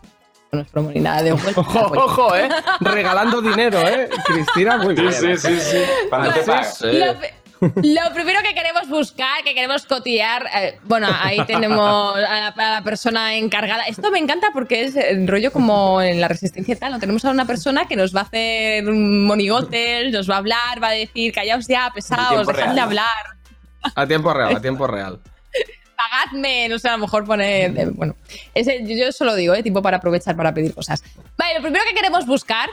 no es promo ni nada de Google. Ojo, ojo, ¿eh? Regalando dinero, ¿eh? Cristina, muy bien. sí, sí. Te Sí, pagas. sí. Lo, pri- lo primero que queremos buscar, que queremos cotillar, eh, bueno, ahí tenemos a la, a la persona encargada. Esto me encanta porque es el rollo como en la resistencia y tal. ¿no? Tenemos a una persona que nos va a hacer monigotes, nos va a hablar, va a decir, callaos ya, pesados, real. hablar, A tiempo real, a tiempo real. pagadme, no sé, a lo mejor poner. eh, bueno, ese, yo, yo eso lo digo, ¿eh? Tipo para aprovechar para pedir cosas. Vale, lo primero que queremos buscar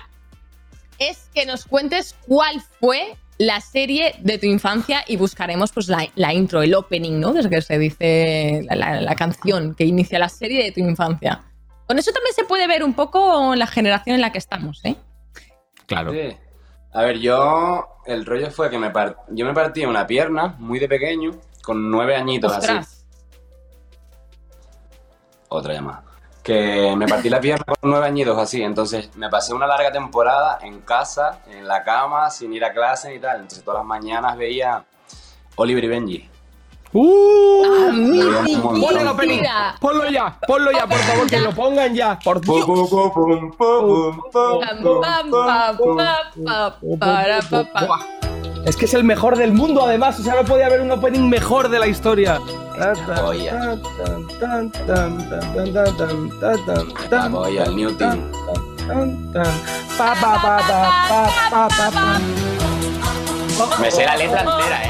es que nos cuentes cuál fue la serie de tu infancia y buscaremos pues la, la intro, el opening, ¿no? Desde que se dice la, la- la canción que inicia la serie de tu infancia. Con eso también se puede ver un poco la generación en la que estamos, ¿eh? Claro. Sí. A ver, yo. El rollo fue que me yo me partí una pierna muy de pequeño, con nueve añitos así. Otra llamada. Que me partí la pierna con nueve añitos así. Entonces me pasé una larga temporada en casa, en la cama, sin ir a clase y tal. Entonces todas las mañanas veía Oliver y Benji. ¡Uh! ¡Ah, vida! Ponlo ya, ponlo ya, por favor, que lo pongan ya. Por Pum, Dios. Es que es el mejor del mundo, además. O sea, no podía haber un opening mejor de la historia. Joya. joya, el New Team. Pa, pa, pa, pa, pa, pa, pa. Me sé la letra entera, ¿eh?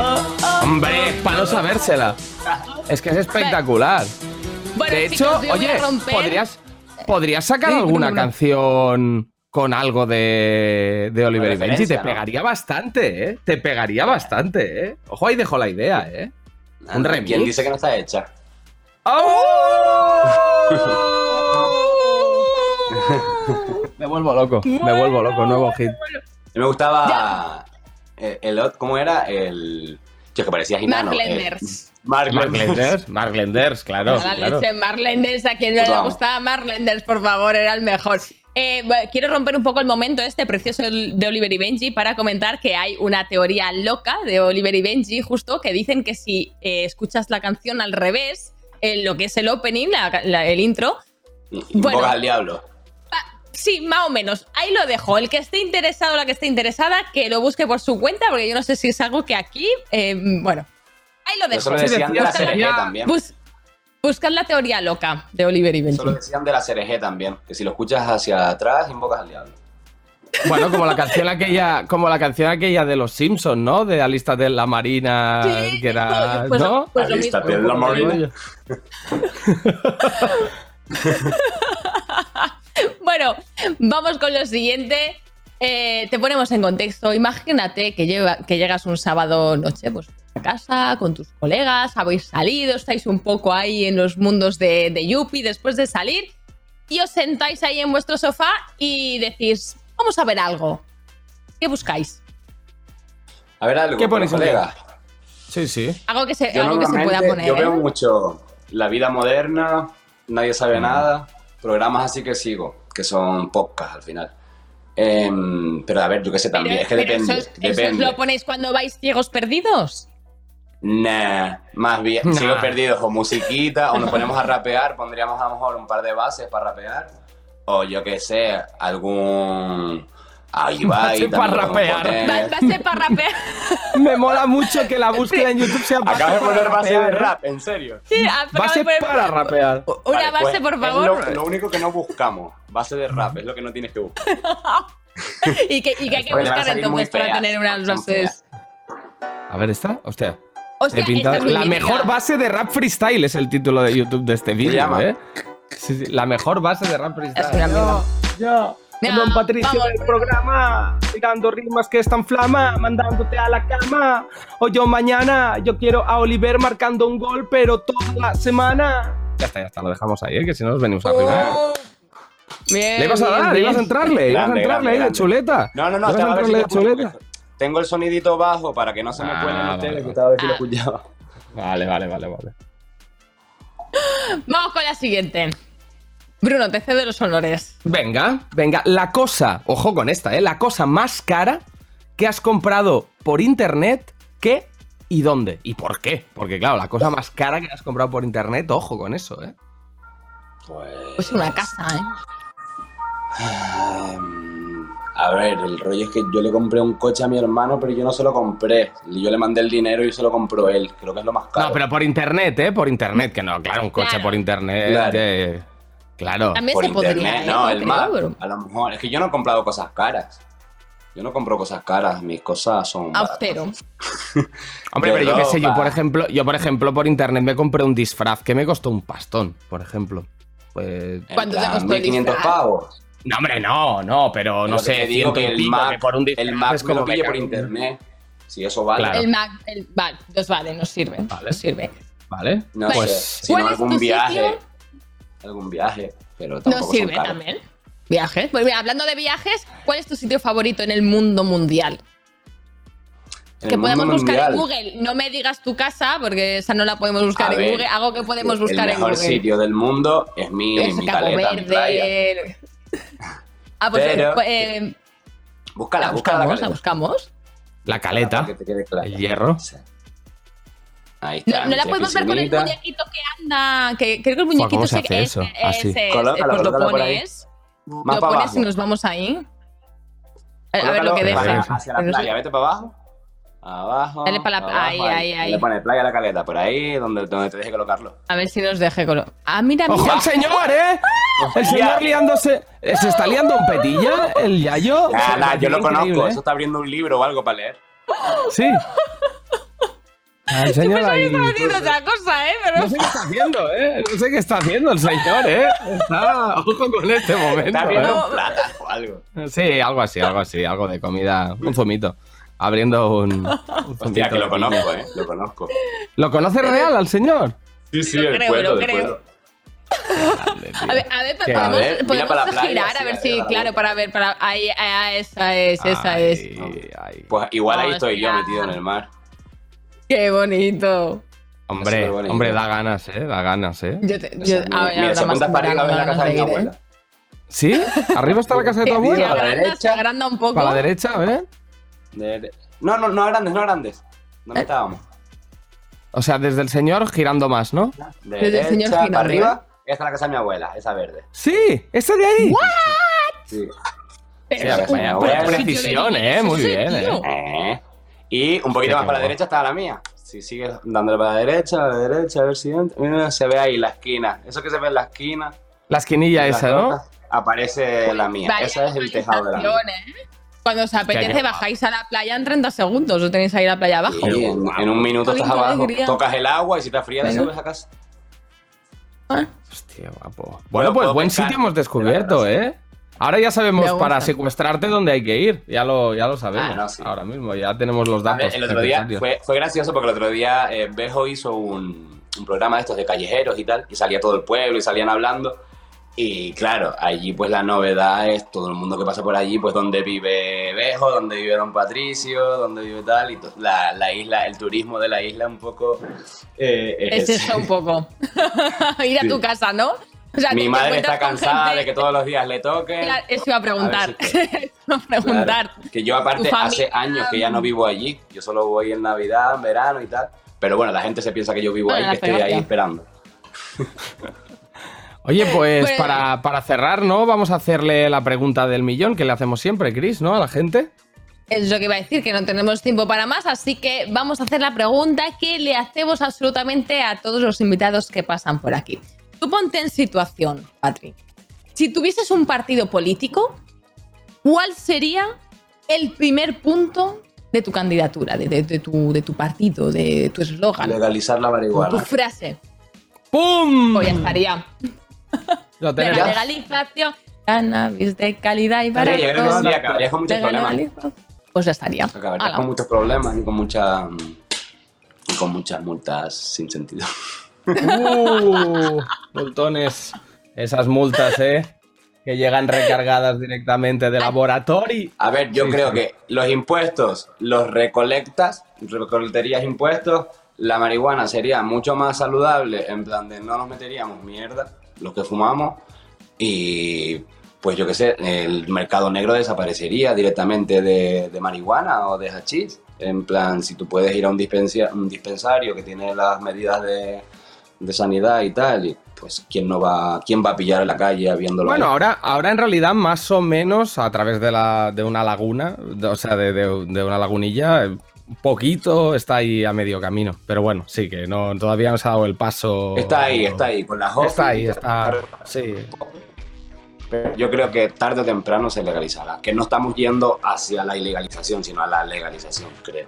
Hombre, para no sabérsela. Es que es espectacular. Bueno, De hecho, oye, ¿podrías, ¿podrías sacar Sí, alguna canción con algo de, de Oliver y Benji? Te pegaría bastante, ¿eh? Te pegaría bastante, ¿eh? Ojo, ahí dejo la idea, ¿eh? Un remix. ¿Quién dice que no está hecha? me vuelvo loco, me vuelvo loco, nuevo hit. Me gustaba. El, el ¿Cómo era? El. Che, que parecía Ginano. Mark Lenders. Mark Mark Lenders. Lenders, Mark Lenders, claro. Claro. leche, Mark Lenders, a quien no le gustaba Mark Lenders, por favor, era el mejor. Eh, bueno, quiero romper un poco el momento este precioso de Oliver y Benji para comentar que hay una teoría loca de Oliver y Benji, justo, que dicen que si eh, escuchas la canción al revés, en lo que es el opening, la- la- el intro, Bueno. invocas al diablo. Sí, más o menos. Ahí lo dejo. El que esté interesado o la que esté interesada, que lo busque por su cuenta, porque yo no sé si es algo que aquí. eh, bueno, ahí lo dejo. Eso lo decían de la también. Bus- buscad la teoría loca de Oliver y Benji. Eso lo decían de la CRG también. Que si lo escuchas hacia atrás, invocas al diablo. Bueno, como la canción aquella, como la canción aquella de los Simpsons, ¿no? De Alista de la Marina, Sí, que era, pues- ¿no? pues Alístate en la marina. Bueno, vamos con lo siguiente. Eh, te ponemos en contexto. Imagínate que, lleva- que llegas un sábado noche pues, a casa con tus colegas, habéis salido, estáis un poco ahí en los mundos de, de Yuppie después de salir y os sentáis ahí en vuestro sofá y decís, vamos a ver algo. ¿Qué buscáis? A ver, algo. ¿Qué ponéis en colega? Sí, sí. Algo que se, Yo algo que se pueda poner. Yo veo ¿eh? mucho la vida moderna, nadie sabe Mm. nada, programas así que sigo, que son podcasts al final. Em, pero a ver, yo qué sé también, es que pero depende. eso, eso lo ponéis cuando vais ciegos perdidos? Nah, más bien, Nah. sigo perdidos o musiquita, o nos ponemos a rapear, pondríamos a lo mejor un par de bases para rapear, o yo qué sé, algún... Ahí va, Base y para también podemos rapear. Va, va a ser para rapear. Me mola mucho que la búsqueda en YouTube sea Acabas de para poner base de rapear, ¿eh? rap, en serio. Sí, acabo Base de poner- para rapear. Una Vale, base, pues, por favor. Lo, lo único que no buscamos, base de rap, es lo que no tienes que buscar. y, que, y que hay que a buscar entonces para tener unas bases. A ver, ¿está? Hostia. Hostia, He pintado- esta es muy la mejor base de rap freestyle es el título de YouTube de este vídeo? ¿eh? Sí, sí, la mejor base de rap freestyle. Es una mierda. Yo, Mira, Don Patricio vamos. del programa, tirando rimas que están flama, mandándote a la cama. O yo mañana, yo quiero a Oliver marcando un gol, pero toda la semana. Ya está, ya está, lo dejamos ahí, ¿eh? que si no nos venimos arriba. Oh. Bien, Le ibas a dar, bien. ibas a entrarle, ibas a entrarle ahí de chuleta. No, no, no, Ibas a a entrarle de chuleta. Tengo el sonidito bajo para que no se me Ah, cuelen vale, ustedes, vale. a ver si lo Ah. escuchaba. Vale, vale, vale, vale. Vamos con la siguiente. Bruno, te cedo los honores. Venga, venga, la cosa, ojo con esta, ¿eh? La cosa más cara que has comprado por internet, ¿qué y dónde? ¿Y por qué? Porque claro, la cosa más cara que has comprado por internet, ojo con eso, ¿eh? Pues... Pues una casa, ¿eh? Em, A ver, el rollo es que yo le compré un coche a mi hermano, pero yo no se lo compré. Yo le mandé el dinero y se lo compró él. Creo que es lo más caro. No, pero por internet, ¿eh? Por internet, que no, claro, un coche Claro. por internet. Claro. eh, Claro. También por se internet, ¿eh? no, el creo, Mac. pero- A lo mejor. Es que yo no he comprado cosas caras. Yo no compro cosas caras, mis cosas son. Austero. Hombre, de pero yo qué sé, yo por ejemplo, yo por ejemplo por internet me compré un disfraz que me costó un pastón, por ejemplo. Pues ¿Cuánto te costó el 1500 disfraz? pavos. no, hombre, no, no, pero no Lo sé, digo que el pico, Mac, que por un disfraz el Mac es me lo como pillé me por cago en- internet. Si eso vale. Claro. El Mac, el, vale, nos vale, nos sirve. Vale. Nos sirve. Vale. No sé. Pues Si no, ¿Cuál es algún viaje. sitio? Algún viaje. Pero tampoco son sirve caros. también. Viajes. Pues mira, hablando de viajes, ¿cuál es tu sitio favorito en el mundo mundial? En que el podemos buscar en Google. No me digas tu casa, porque esa no la podemos buscar A en ver, Google. Algo que podemos buscar El en mejor Google. sitio del mundo es mi, Es mi Cabo caleta, playa. Verde. Ah, pues, Pero- pues, eh, Búscala, la búscala la buscamos, la caleta. buscamos. La Para caleta, que te quede claro. el hierro. Sí. Ahí No, está. no la mi podemos ver con el muñequito que anda. Que creo que el muñequito ¿cómo se hace que eso? ese- Así. ese- Colócala, pues lo pones. Lo para pones abajo. y nos vamos ahí. A, a ver lo Colócalo que deja. hacia- la playa, vete para abajo. Abajo. Dale pa' la- abajo, ahí, ahí, ahí. Le pone playa a la caleta, por ahí donde, donde te deje colocarlo. A ver si nos deje colo. Ah, mira, mira. ¡Ojo al señor, eh! El señor liándose. eh, ¿Se está liando un petilla, el Yayo? Nah, yo lo conozco. ¿eh? Eso está abriendo un libro o algo para leer. Sí. El señor Pensaba que estaba haciendo otra cosa, ¿eh? Pero... No sé qué está haciendo, ¿eh? No sé qué está haciendo el señor, ¿eh? Está... Ojo con este momento, Está abriendo ¿eh? plata o algo. Sí, algo así, algo así. Algo de comida. Un zumito. Abriendo un... un Hostia, que lo conozco, eh. Lo conozco. ¿Lo conoce real al señor? Sí, sí, Lo el creo, lo el creo. A ver, a ver, podemos, A ver, mira podemos para la playa, girar sí, a ver si, claro, para ver, para ahí, ahí, esa es, esa Ay, es. ay. Pues igual ahí estoy yo metido en el mar. Qué bonito. Hombre, hombre, da ganas, ¿eh? Da ganas, ¿eh? Yo te, yo, a ver, Mira, apuntas para arriba ves la casa de mi de abuela. ¿Sí? ¿Arriba está la casa de tu ¿eh? Abuela? a la agranda, se derecha. agranda un poco. Para la derecha, ¿eh? De- No, no, no grandes, no grandes. ¿Dónde ¿Eh? estábamos? O sea, desde el señor girando más, ¿no? De Desde el señor derecha girando, para arriba. Esta es la casa de mi abuela, esa verde. Sí, ese de ahí. Sí. Pero Sí, a ver, de precisión, ¿eh? Muy bien, tío. Eh. Y un poquito más para la derecha está la mía. Si sigues dándole para la derecha, a la derecha, a ver si entra. Mira, se ve ahí la esquina. Eso que se ve en la esquina. La esquinilla esa, ¿no? Aparece la mía. Ese es el tejado de la mía. ¿eh? Cuando os apetece, bajáis a la playa en 30 segundos. O tenéis ahí la playa abajo. Sí, en, en un minuto estás abajo, alegría. tocas el agua y si te frías, Bueno. subes a casa. Ah, Hostia, guapo. Bueno, Bueno, pues buen pescar. sitio hemos descubierto, ¿eh? Ahora ya sabemos para secuestrarte dónde hay que ir. Ya lo, ya lo sabemos. Ah, no, sí. Ahora mismo, ya tenemos los A ver, datos. el otro día fue, fue gracioso porque el otro día eh, Bejo hizo un, un programa de estos de callejeros y tal, y salía todo el pueblo y salían hablando. Y claro, allí pues la novedad es todo el mundo que pasa por allí, pues donde vive Bejo, donde vive Don Patricio, donde vive tal, y to- la, la isla, el turismo de la isla un poco... eh, es ese. eso un poco. Ir a Sí. tu casa, ¿no? O sea, Mi te madre está cansada gente- de que todos los días le toquen. Claro, Eso iba a preguntar. A preguntar. Claro, que yo aparte hace años que ya no vivo allí. Yo solo voy en Navidad, en verano y tal. Pero bueno, la gente se piensa que yo vivo Bueno, ahí, que estoy ahí esperando. Oye, pues Pues- para, para cerrar, ¿no? Vamos a hacerle la pregunta del millón que le hacemos siempre, Chris, ¿no? A la gente. Es lo que iba a decir, que no tenemos tiempo para más, así que vamos a hacer la pregunta que le hacemos absolutamente a todos los invitados que pasan por aquí. Tú ponte en situación, Patrick. Si tuvieses un partido político, ¿cuál sería el primer punto de tu candidatura, de, de- de tu, de tu partido, de tu eslogan, Legalizar la tu marihuana. frase? ¡Pum! Pues ya estaría. Lo De la tenemos. legalización, cannabis de calidad y Sí, barato. yo creo que sí, acabarías con muchos problemas. Pues ya estaría. Acabarías con muchos problemas y con, mucha, y con muchas multas sin sentido. Uh, multones. Esas multas, ¿eh? Que llegan recargadas directamente de laboratorio. A ver, yo Sí, creo sí. que los impuestos los recolectas, recolectarías impuestos, la marihuana sería mucho más saludable, en plan de no nos meteríamos mierda, los que fumamos, y pues yo qué sé, el mercado negro desaparecería directamente de, de marihuana o de hachís. En plan, si tú puedes ir a un, un dispensario que tiene las medidas de, de sanidad y tal, y pues quién no va, quién va a pillar en la calle viéndolo. Bueno, ahí? ahora, ahora en realidad más o menos a través de, la, de una laguna, de- o sea, de, de- de una lagunilla, un poquito está ahí a medio camino. Pero bueno, sí, que no, todavía no se ha dado el paso. Está ahí, está ahí, con las Está ahí, hojas. está. Sí. Yo creo que tarde o temprano se legalizará. Que no estamos yendo hacia la ilegalización, sino a la legalización, creo.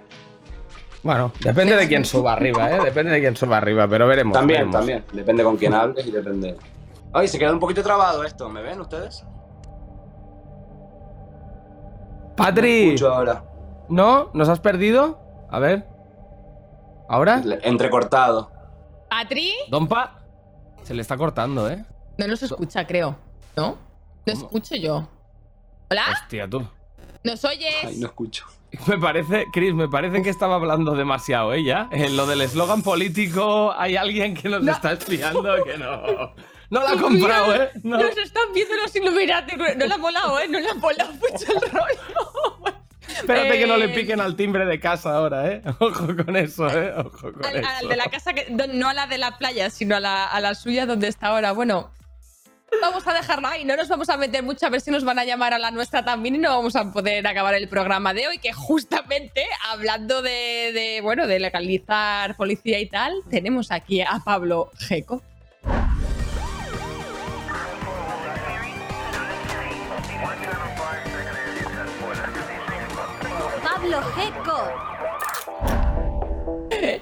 Bueno, depende de quién suba arriba, ¿eh? Depende de quién suba arriba, pero veremos. También, veremos. también. Depende con quién hables y depende. Ay, se queda un poquito trabado esto. ¿Me ven ustedes? Patri, Escucho ahora. ¿no? ¿Nos has perdido? A ver. ¿Ahora? Entrecortado. Patri, Dompa. Se le está cortando, ¿eh? no nos escucha, creo. ¿No? No escucho yo. ¿Hola? Hostia, tú. ¿Nos oyes? Ay, no escucho. Me parece, Chris, me parece que estaba hablando demasiado ella. En lo del eslogan político hay alguien que nos está espiando que no. No la ha comprado, ¿eh? No. Nos están viendo los Illuminati. No le ha molado, ¿eh? No le ha molado mucho el rollo. Espérate que no le Eh, piquen al timbre de casa ahora, ¿eh? Ojo con eso, ¿eh? Ojo con Al, eso. al de la casa, que, no a la de la playa, sino a la, a la suya donde está ahora. Bueno, Vamos a dejarlo ahí, no nos vamos a meter mucho a ver si nos van a llamar a la nuestra también y no vamos a poder acabar el programa de hoy, que justamente hablando de, de, bueno, de legalizar policía y tal, tenemos aquí a Pablo Geco. Pablo Geco.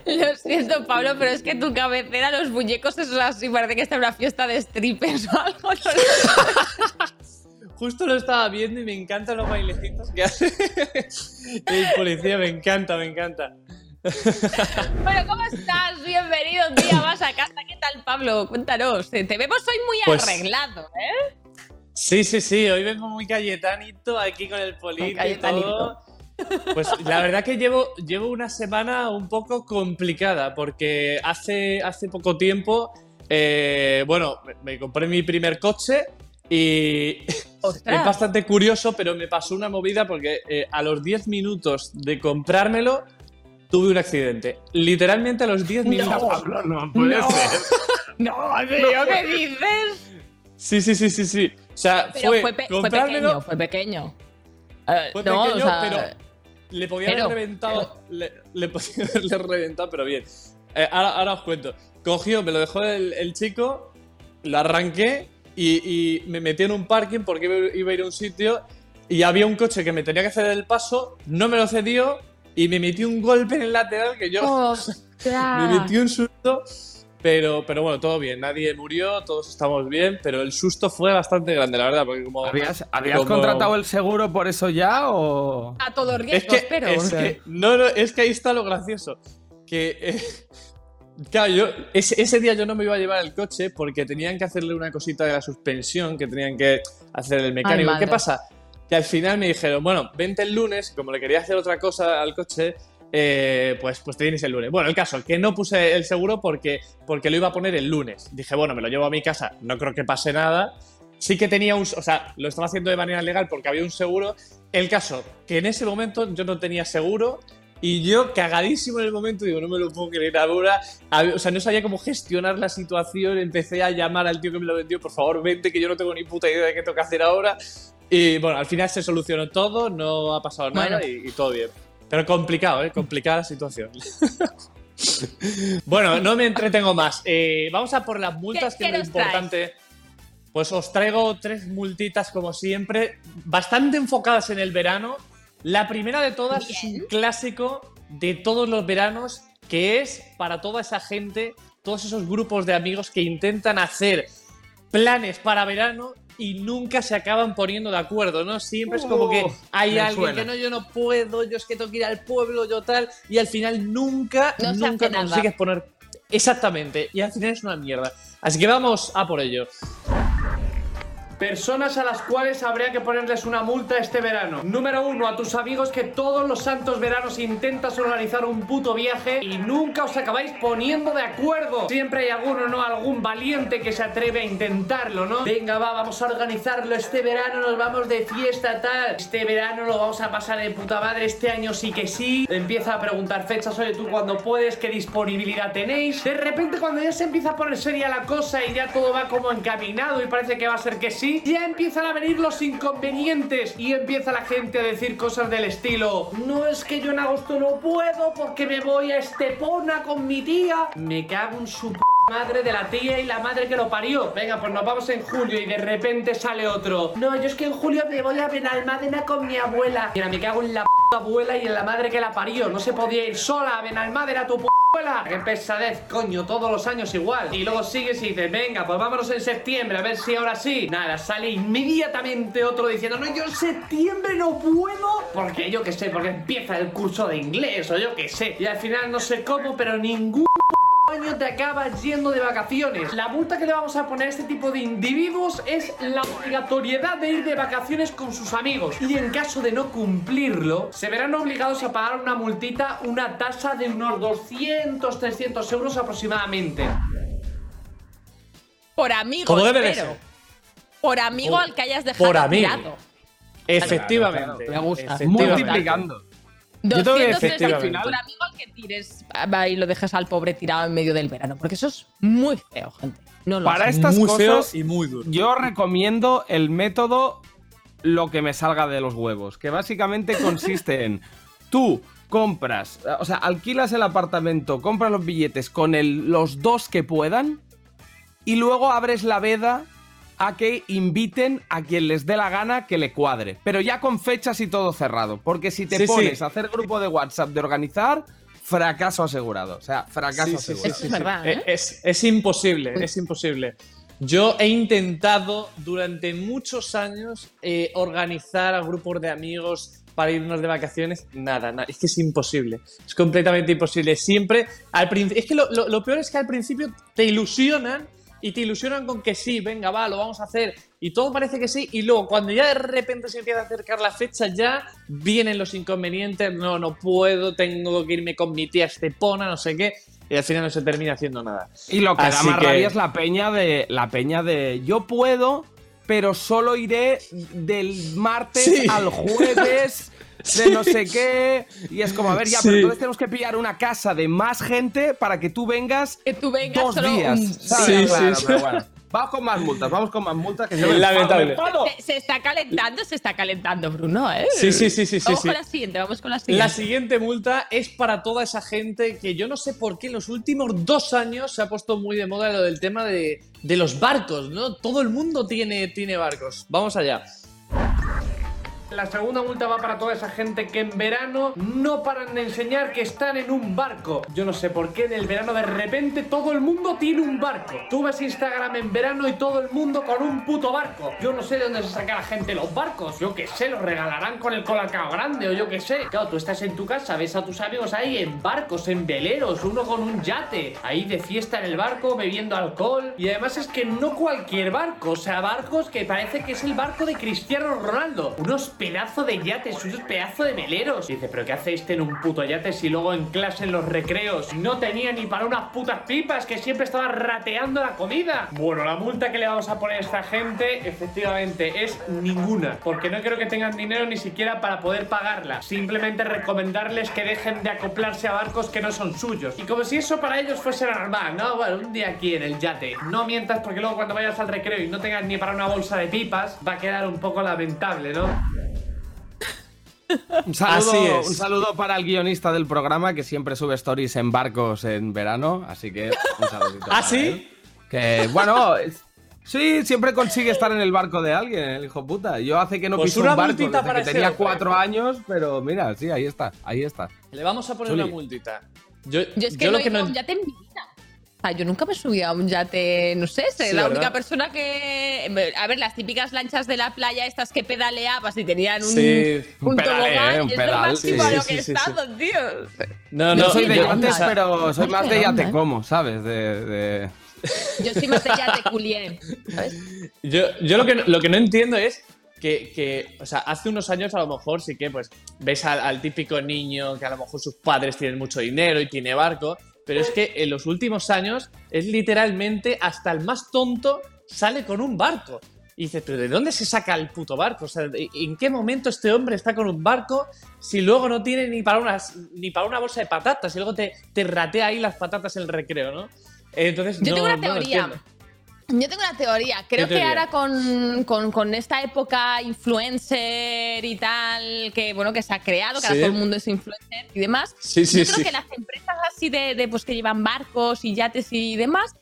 Lo siento, Pablo, pero es que tu cabecera, los muñecos, eso así, parece que está en una fiesta de strippers o algo. Justo lo estaba viendo y me encantan los bailecitos que hace el policía, me encanta, me encanta. Bueno, ¿cómo estás? Bienvenido un día más a casa. ¿Qué tal, Pablo? Cuéntanos. Te vemos hoy muy Pues- arreglado, ¿eh? Sí, sí, sí, hoy vengo muy Cayetanito aquí con el polito y Cayetanito. todo. Pues la verdad que llevo, llevo una semana un poco complicada porque hace, hace poco tiempo, eh, bueno, me, me compré mi primer coche y Ostras. es bastante curioso, pero me pasó una movida porque eh, a los 10 minutos de comprármelo tuve un accidente. Literalmente a los 10 minutos. Pablo, no puede No. ser. No, tío, ¿qué dices? Sí, sí, sí, sí, sí. O sea, Pero fue, fue, pe- fue comprármelo, pequeño, fue pequeño. Eh, Fue no, pequeño, o sea, pero le podía pero- haber reventado. Le, le podía haberle reventado, pero bien. Eh, ahora, ahora os cuento. Cogió, me lo dejó el, el chico, lo arranqué y, y me metí en un parking porque iba, iba a ir a un sitio y había un coche que me tenía que hacer el paso, no me lo cedió y me metí un golpe en el lateral que yo Oh, me metí un susto. Pero, pero bueno, todo bien, nadie murió, todos estamos bien, pero el susto fue bastante grande, la verdad, porque como... ¿Habías, habías como- contratado el seguro por eso ya o...? A todos Es riesgos, que, pero. es que- no, no, es que ahí está lo gracioso. Que, eh, claro, yo, ese, ese día yo no me iba a llevar el coche porque tenían que hacerle una cosita de la suspensión, que tenían que hacer el mecánico. ¿Qué pasa? Que al final me dijeron, bueno, vente el lunes, como le quería hacer otra cosa al coche, eh, pues, pues te vienes el lunes. Bueno, el caso, que no puse el seguro porque, porque lo iba a poner el lunes. Dije, bueno, me lo llevo a mi casa, no creo que pase nada. Sí que tenía un... O sea, lo estaba haciendo de manera legal porque había un seguro. El caso, que en ese momento yo no tenía seguro y yo, cagadísimo en el momento, digo, no me lo puedo creer ahora. O sea, no sabía cómo gestionar la situación. Empecé a llamar al tío que me lo vendió, por favor, vente, que yo no tengo ni puta idea de qué tengo que hacer ahora. Y bueno, al final se solucionó todo, no ha pasado nada Bueno. y, y todo bien. Pero complicado, ¿eh? Complicada la situación. bueno, no me entretengo más. Eh, vamos a por las multas, ¿Qué- que es lo traes? importante. Pues os traigo tres multitas, como siempre, bastante enfocadas en el verano. La primera de todas es un clásico de todos los veranos, que es para toda esa gente, todos esos grupos de amigos que intentan hacer planes para verano y nunca se acaban poniendo de acuerdo, ¿no? Siempre es como que Oh, hay alguien suena. que no, yo no puedo, yo es que tengo que ir al pueblo, yo tal, y al final nunca, No nunca nada. consigues poner exactamente, y al final es una mierda. Así que vamos a por ello. Personas a las cuales habría que ponerles una multa este verano. Número uno, a tus amigos que todos los santos veranos intentas organizar un puto viaje y nunca os acabáis poniendo de acuerdo. Siempre hay alguno, ¿no? Algún valiente que se atreve a intentarlo, ¿no? Venga, va, vamos a organizarlo. Este verano nos vamos de fiesta, tal. Este verano lo vamos a pasar de puta madre. Este año sí que sí. Empieza a preguntar fechas, oye, tú cuando puedes, qué disponibilidad tenéis. De repente, cuando ya se empieza a poner seria la cosa y ya todo va como encaminado y parece que va a ser que sí, ya empiezan a venir los inconvenientes y empieza la gente a decir cosas del estilo: No es que yo en agosto no puedo porque me voy a Estepona con mi tía. Me cago en su madre de la tía y la madre que lo parió. Venga, pues nos vamos en julio y de repente sale otro. No, yo es que en julio me voy a Benalmádena con mi abuela. Mira, me cago en la p abuela y en la madre que la parió. No se podía ir sola a Benalmádena tu p. Qué pesadez, coño, todos los años igual. Y luego sigues y dices, venga, pues vámonos en septiembre, a ver si ahora sí. Nada, sale inmediatamente otro diciendo, no, yo en septiembre no puedo. Porque yo qué sé, porque empieza el curso de inglés o yo qué sé. Y al final no sé cómo, pero ningún año te acabas yendo de vacaciones. La multa que le vamos a poner a este tipo de individuos es la obligatoriedad de ir de vacaciones con sus amigos. Y en caso de no cumplirlo, se verán obligados a pagar una multita, una tasa de unos 200, 300 euros aproximadamente. Por amigo, Como debe de espero. ser. Por amigo Por- al que hayas dejado por amigo. tirado. Efectivamente. Me gusta. efectivamente. Multiplicando. Yo tengo que 200 decir que al euros final- por amigo al que tires va, y lo dejas al pobre tirado en medio del verano. Porque eso es muy feo, gente. No lo Para estas muy feo cosas, y muy duro. yo recomiendo el método lo que me salga de los huevos, que básicamente consiste en tú compras, o sea, alquilas el apartamento, compras los billetes con el- los dos que puedan y luego abres la veda a que inviten a quien les dé la gana que le cuadre, pero ya con fechas y todo cerrado, porque si te Sí, sí. pones a hacer grupo de WhatsApp de organizar, fracaso asegurado, o sea, fracaso Sí, sí, sí, asegurado. Es verdad, ¿eh? Es, es imposible, es imposible. Yo he intentado durante muchos años eh, organizar a grupos de amigos para irnos de vacaciones. Nada, nada. Es que es imposible. Es completamente imposible. Siempre, al principio. Es que lo, lo- lo peor es que al principio te ilusionan y te ilusionan con que sí, venga, va, lo vamos a hacer. Y todo parece que sí. Y luego, cuando ya de repente se empieza a acercar la fecha, ya vienen los inconvenientes. No, no puedo, tengo que irme con mi tía Estepona, no sé qué. Y al final no se termina haciendo nada. Y lo que da Así más que- rabia es la peña de. La peña de. Yo puedo, pero solo iré del martes Sí. al jueves. De no sé qué. Y es como, a ver, ya, Sí. pero entonces tenemos que pillar una casa de más gente para que tú vengas Que tú vengas dos solo días. Sí, Claro, sí, pero sí. bueno. Vamos con más multas, vamos con más multas que se lamentable. está calentando, se está calentando, Bruno, ¿eh? Sí, sí, sí, sí, sí, Vamos sí. con la siguiente, vamos con la siguiente. La siguiente multa es para toda esa gente que yo no sé por qué en los últimos dos años se ha puesto muy de moda lo del tema de, de los barcos, ¿no? Todo el mundo tiene, tiene barcos. Vamos allá. La segunda multa va para toda esa gente que en verano no paran de enseñar que están en un barco. Yo no sé por qué en el verano de repente todo el mundo tiene un barco. Tú ves Instagram en verano y todo el mundo con un puto barco. Yo no sé de dónde se saca la gente los barcos. Yo qué sé, los regalarán con el colacao grande o yo qué sé. Claro, tú estás en tu casa, ves a tus amigos ahí en barcos, en veleros, uno con un yate, ahí de fiesta en el barco, bebiendo alcohol. Y además es que no cualquier barco, o sea, barcos que parece que es el barco de Cristiano Ronaldo. Unos pedazos de yates, unos pedazos de veleros. Dice, pero ¿qué hace este en un puto yate si luego en clase en los recreos no tenía ni para unas putas pipas que siempre estaba rateando la comida? Bueno, la multa que le vamos a poner a esta gente efectivamente es ninguna, porque no creo que tengan dinero ni siquiera para poder pagarla. Simplemente recomendarles que dejen de acoplarse a barcos que no son suyos. Y como si eso para ellos fuese normal, ¿no? Bueno, un día aquí en el yate. No mientas porque luego cuando vayas al recreo y no tengas ni para una bolsa de pipas, va a quedar un poco lamentable, ¿no? Un saludo, Así es. un saludo para el guionista del programa que siempre sube stories en barcos en verano, así que un saludito. ¿Ah, para sí? él. Que bueno, es- sí, siempre consigue estar en el barco de alguien, el hijo puta. Yo hace que no Pues piso una un barco multita desde para que ese tenía cuatro años, pero mira, sí, ahí está, ahí está. Le vamos a poner Chuli. una multita. Yo, Yo es que yo lo que no en mi vida. O sea, yo nunca me subí a un yate, no sé, soy Sí, la ¿verdad? única persona que... A ver, las típicas lanchas de la playa, estas que pedaleabas y tenían un, Sí, un un pedal, tobogán, eh, un pedal, lo máximo sí, a lo sí, que he sí, sí, estado, tío. No, Yo no, soy de yates, pero soy no más de yate como, ¿sabes? De, de- Yo soy más de yate culié, ¿sabes? Yo, yo lo, que, lo que no entiendo es que, que, o sea, hace unos años a lo mejor sí que, pues, ves al, al típico niño que a lo mejor sus padres tienen mucho dinero y tiene barco, pero es que en los últimos años es literalmente hasta el más tonto sale con un barco. Y dices, pero ¿de dónde se saca el puto barco? O sea, ¿de- ¿en qué momento este hombre está con un barco si luego no tiene ni para, unas, ni para una bolsa de patatas y luego te, te ratea ahí las patatas en el recreo, ¿no? Entonces, Yo no- tengo una no lo teoría. Yo tengo una teoría. Creo que ahora con, con- con esta época influencer y tal, que bueno, que se ha creado, que ahora todo el mundo es influencer y demás. Sí, sí, yo creo que las empresas así de, de, pues que llevan barcos y yates y demás.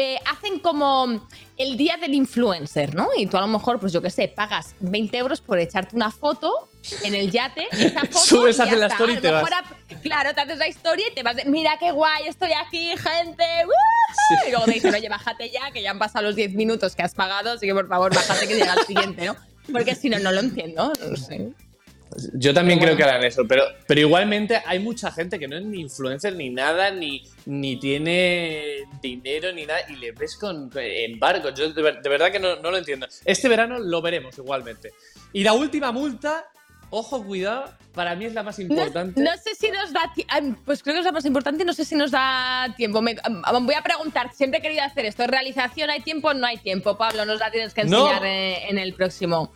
Eh, hacen como el día del influencer, ¿no? Y tú a lo mejor, pues yo qué sé, pagas 20 euros por echarte una foto en el yate, esa foto Subes, haces la story y te mejor vas. a- Claro, te haces la historia y te vas de, mira qué guay, estoy aquí, gente. ¡woo! Y luego te dicen, oye, bájate ya, que ya han pasado los 10 minutos que has pagado, así que por favor, bájate que llega el siguiente, ¿no? Porque si no, no lo entiendo, no sé. Yo también Pero creo que harán eso, pero, pero igualmente hay mucha gente que no es ni influencer ni nada, ni, ni tiene dinero ni nada, y le ves con, en barcos. Yo de, ver- de verdad que no, no lo entiendo. Este verano lo veremos igualmente. Y la última multa, ojo, cuidado, para mí es la más importante. no sé si nos da tiempo. Pues creo que es lo más importante. No sé si nos da tiempo. Me- voy a preguntar. Siempre he querido hacer esto. ¿En realización hay tiempo? No hay tiempo. Pablo, nos la tienes que No. enseñar eh, en el próximo.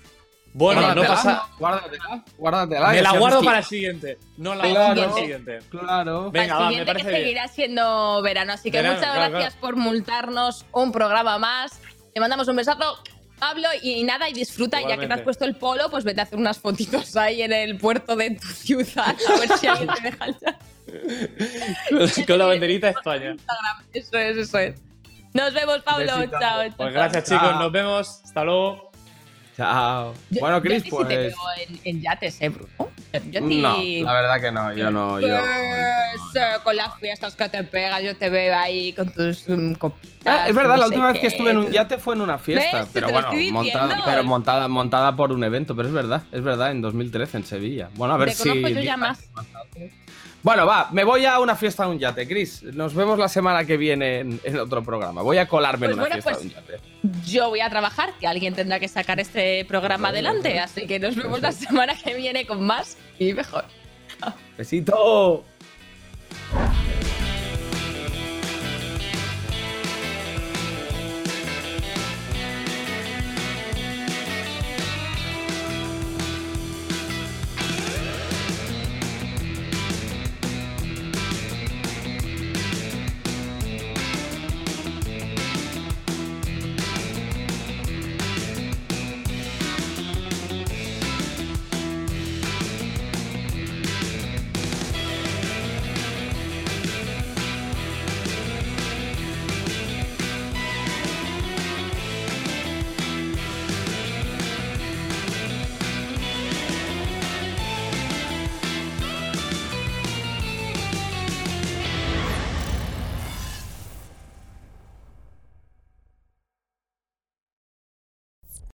Bueno, no pasa. Guárdatela, guárdatela. Me la guardo para el siguiente. No la guardo para el siguiente. Claro. Venga, va, me parece que bien. seguirá siendo verano. Así que Verano, muchas claro, gracias claro. por multarnos un programa más. Te mandamos un besazo. Pablo, y nada, y disfruta, ya que te has Igualmente. puesto el polo, pues vete a hacer unas fotitos ahí en el puerto de tu ciudad, a ver si alguien te deja el chat. Con la banderita de España. Eso es, eso es. Nos vemos, Pablo. Besito. Chao, chao. Pues gracias, Chao. chicos. Nos vemos. Hasta luego. Chao. Yo- Bueno, yo Chris, a ti sí te pues. veo en, en yates, ¿eh, Bruno? Yo, yo ti- No, la verdad que no, yo no. Yo... Pues, con las fiestas que te pegas, yo te veo ahí con tus mm, copitas, Ah, es verdad, no la última vez que eue en un yate fue en una fiesta, ¿Ves? pero Te bueno, montada, pero montada, montada por un evento, pero es verdad, es verdad, en 2013 en Sevilla. Bueno, a ver Te si. conozco yo ya más. Bueno, va, me voy a una fiesta de un yate, Chris. Nos vemos la semana que viene en, en otro programa. Voy a colarme Pues en una bueno, fiesta pues- de un yate. Yo voy a trabajar, que alguien tendrá que sacar este programa adelante, así que nos vemos la semana que viene con más y mejor. Besito.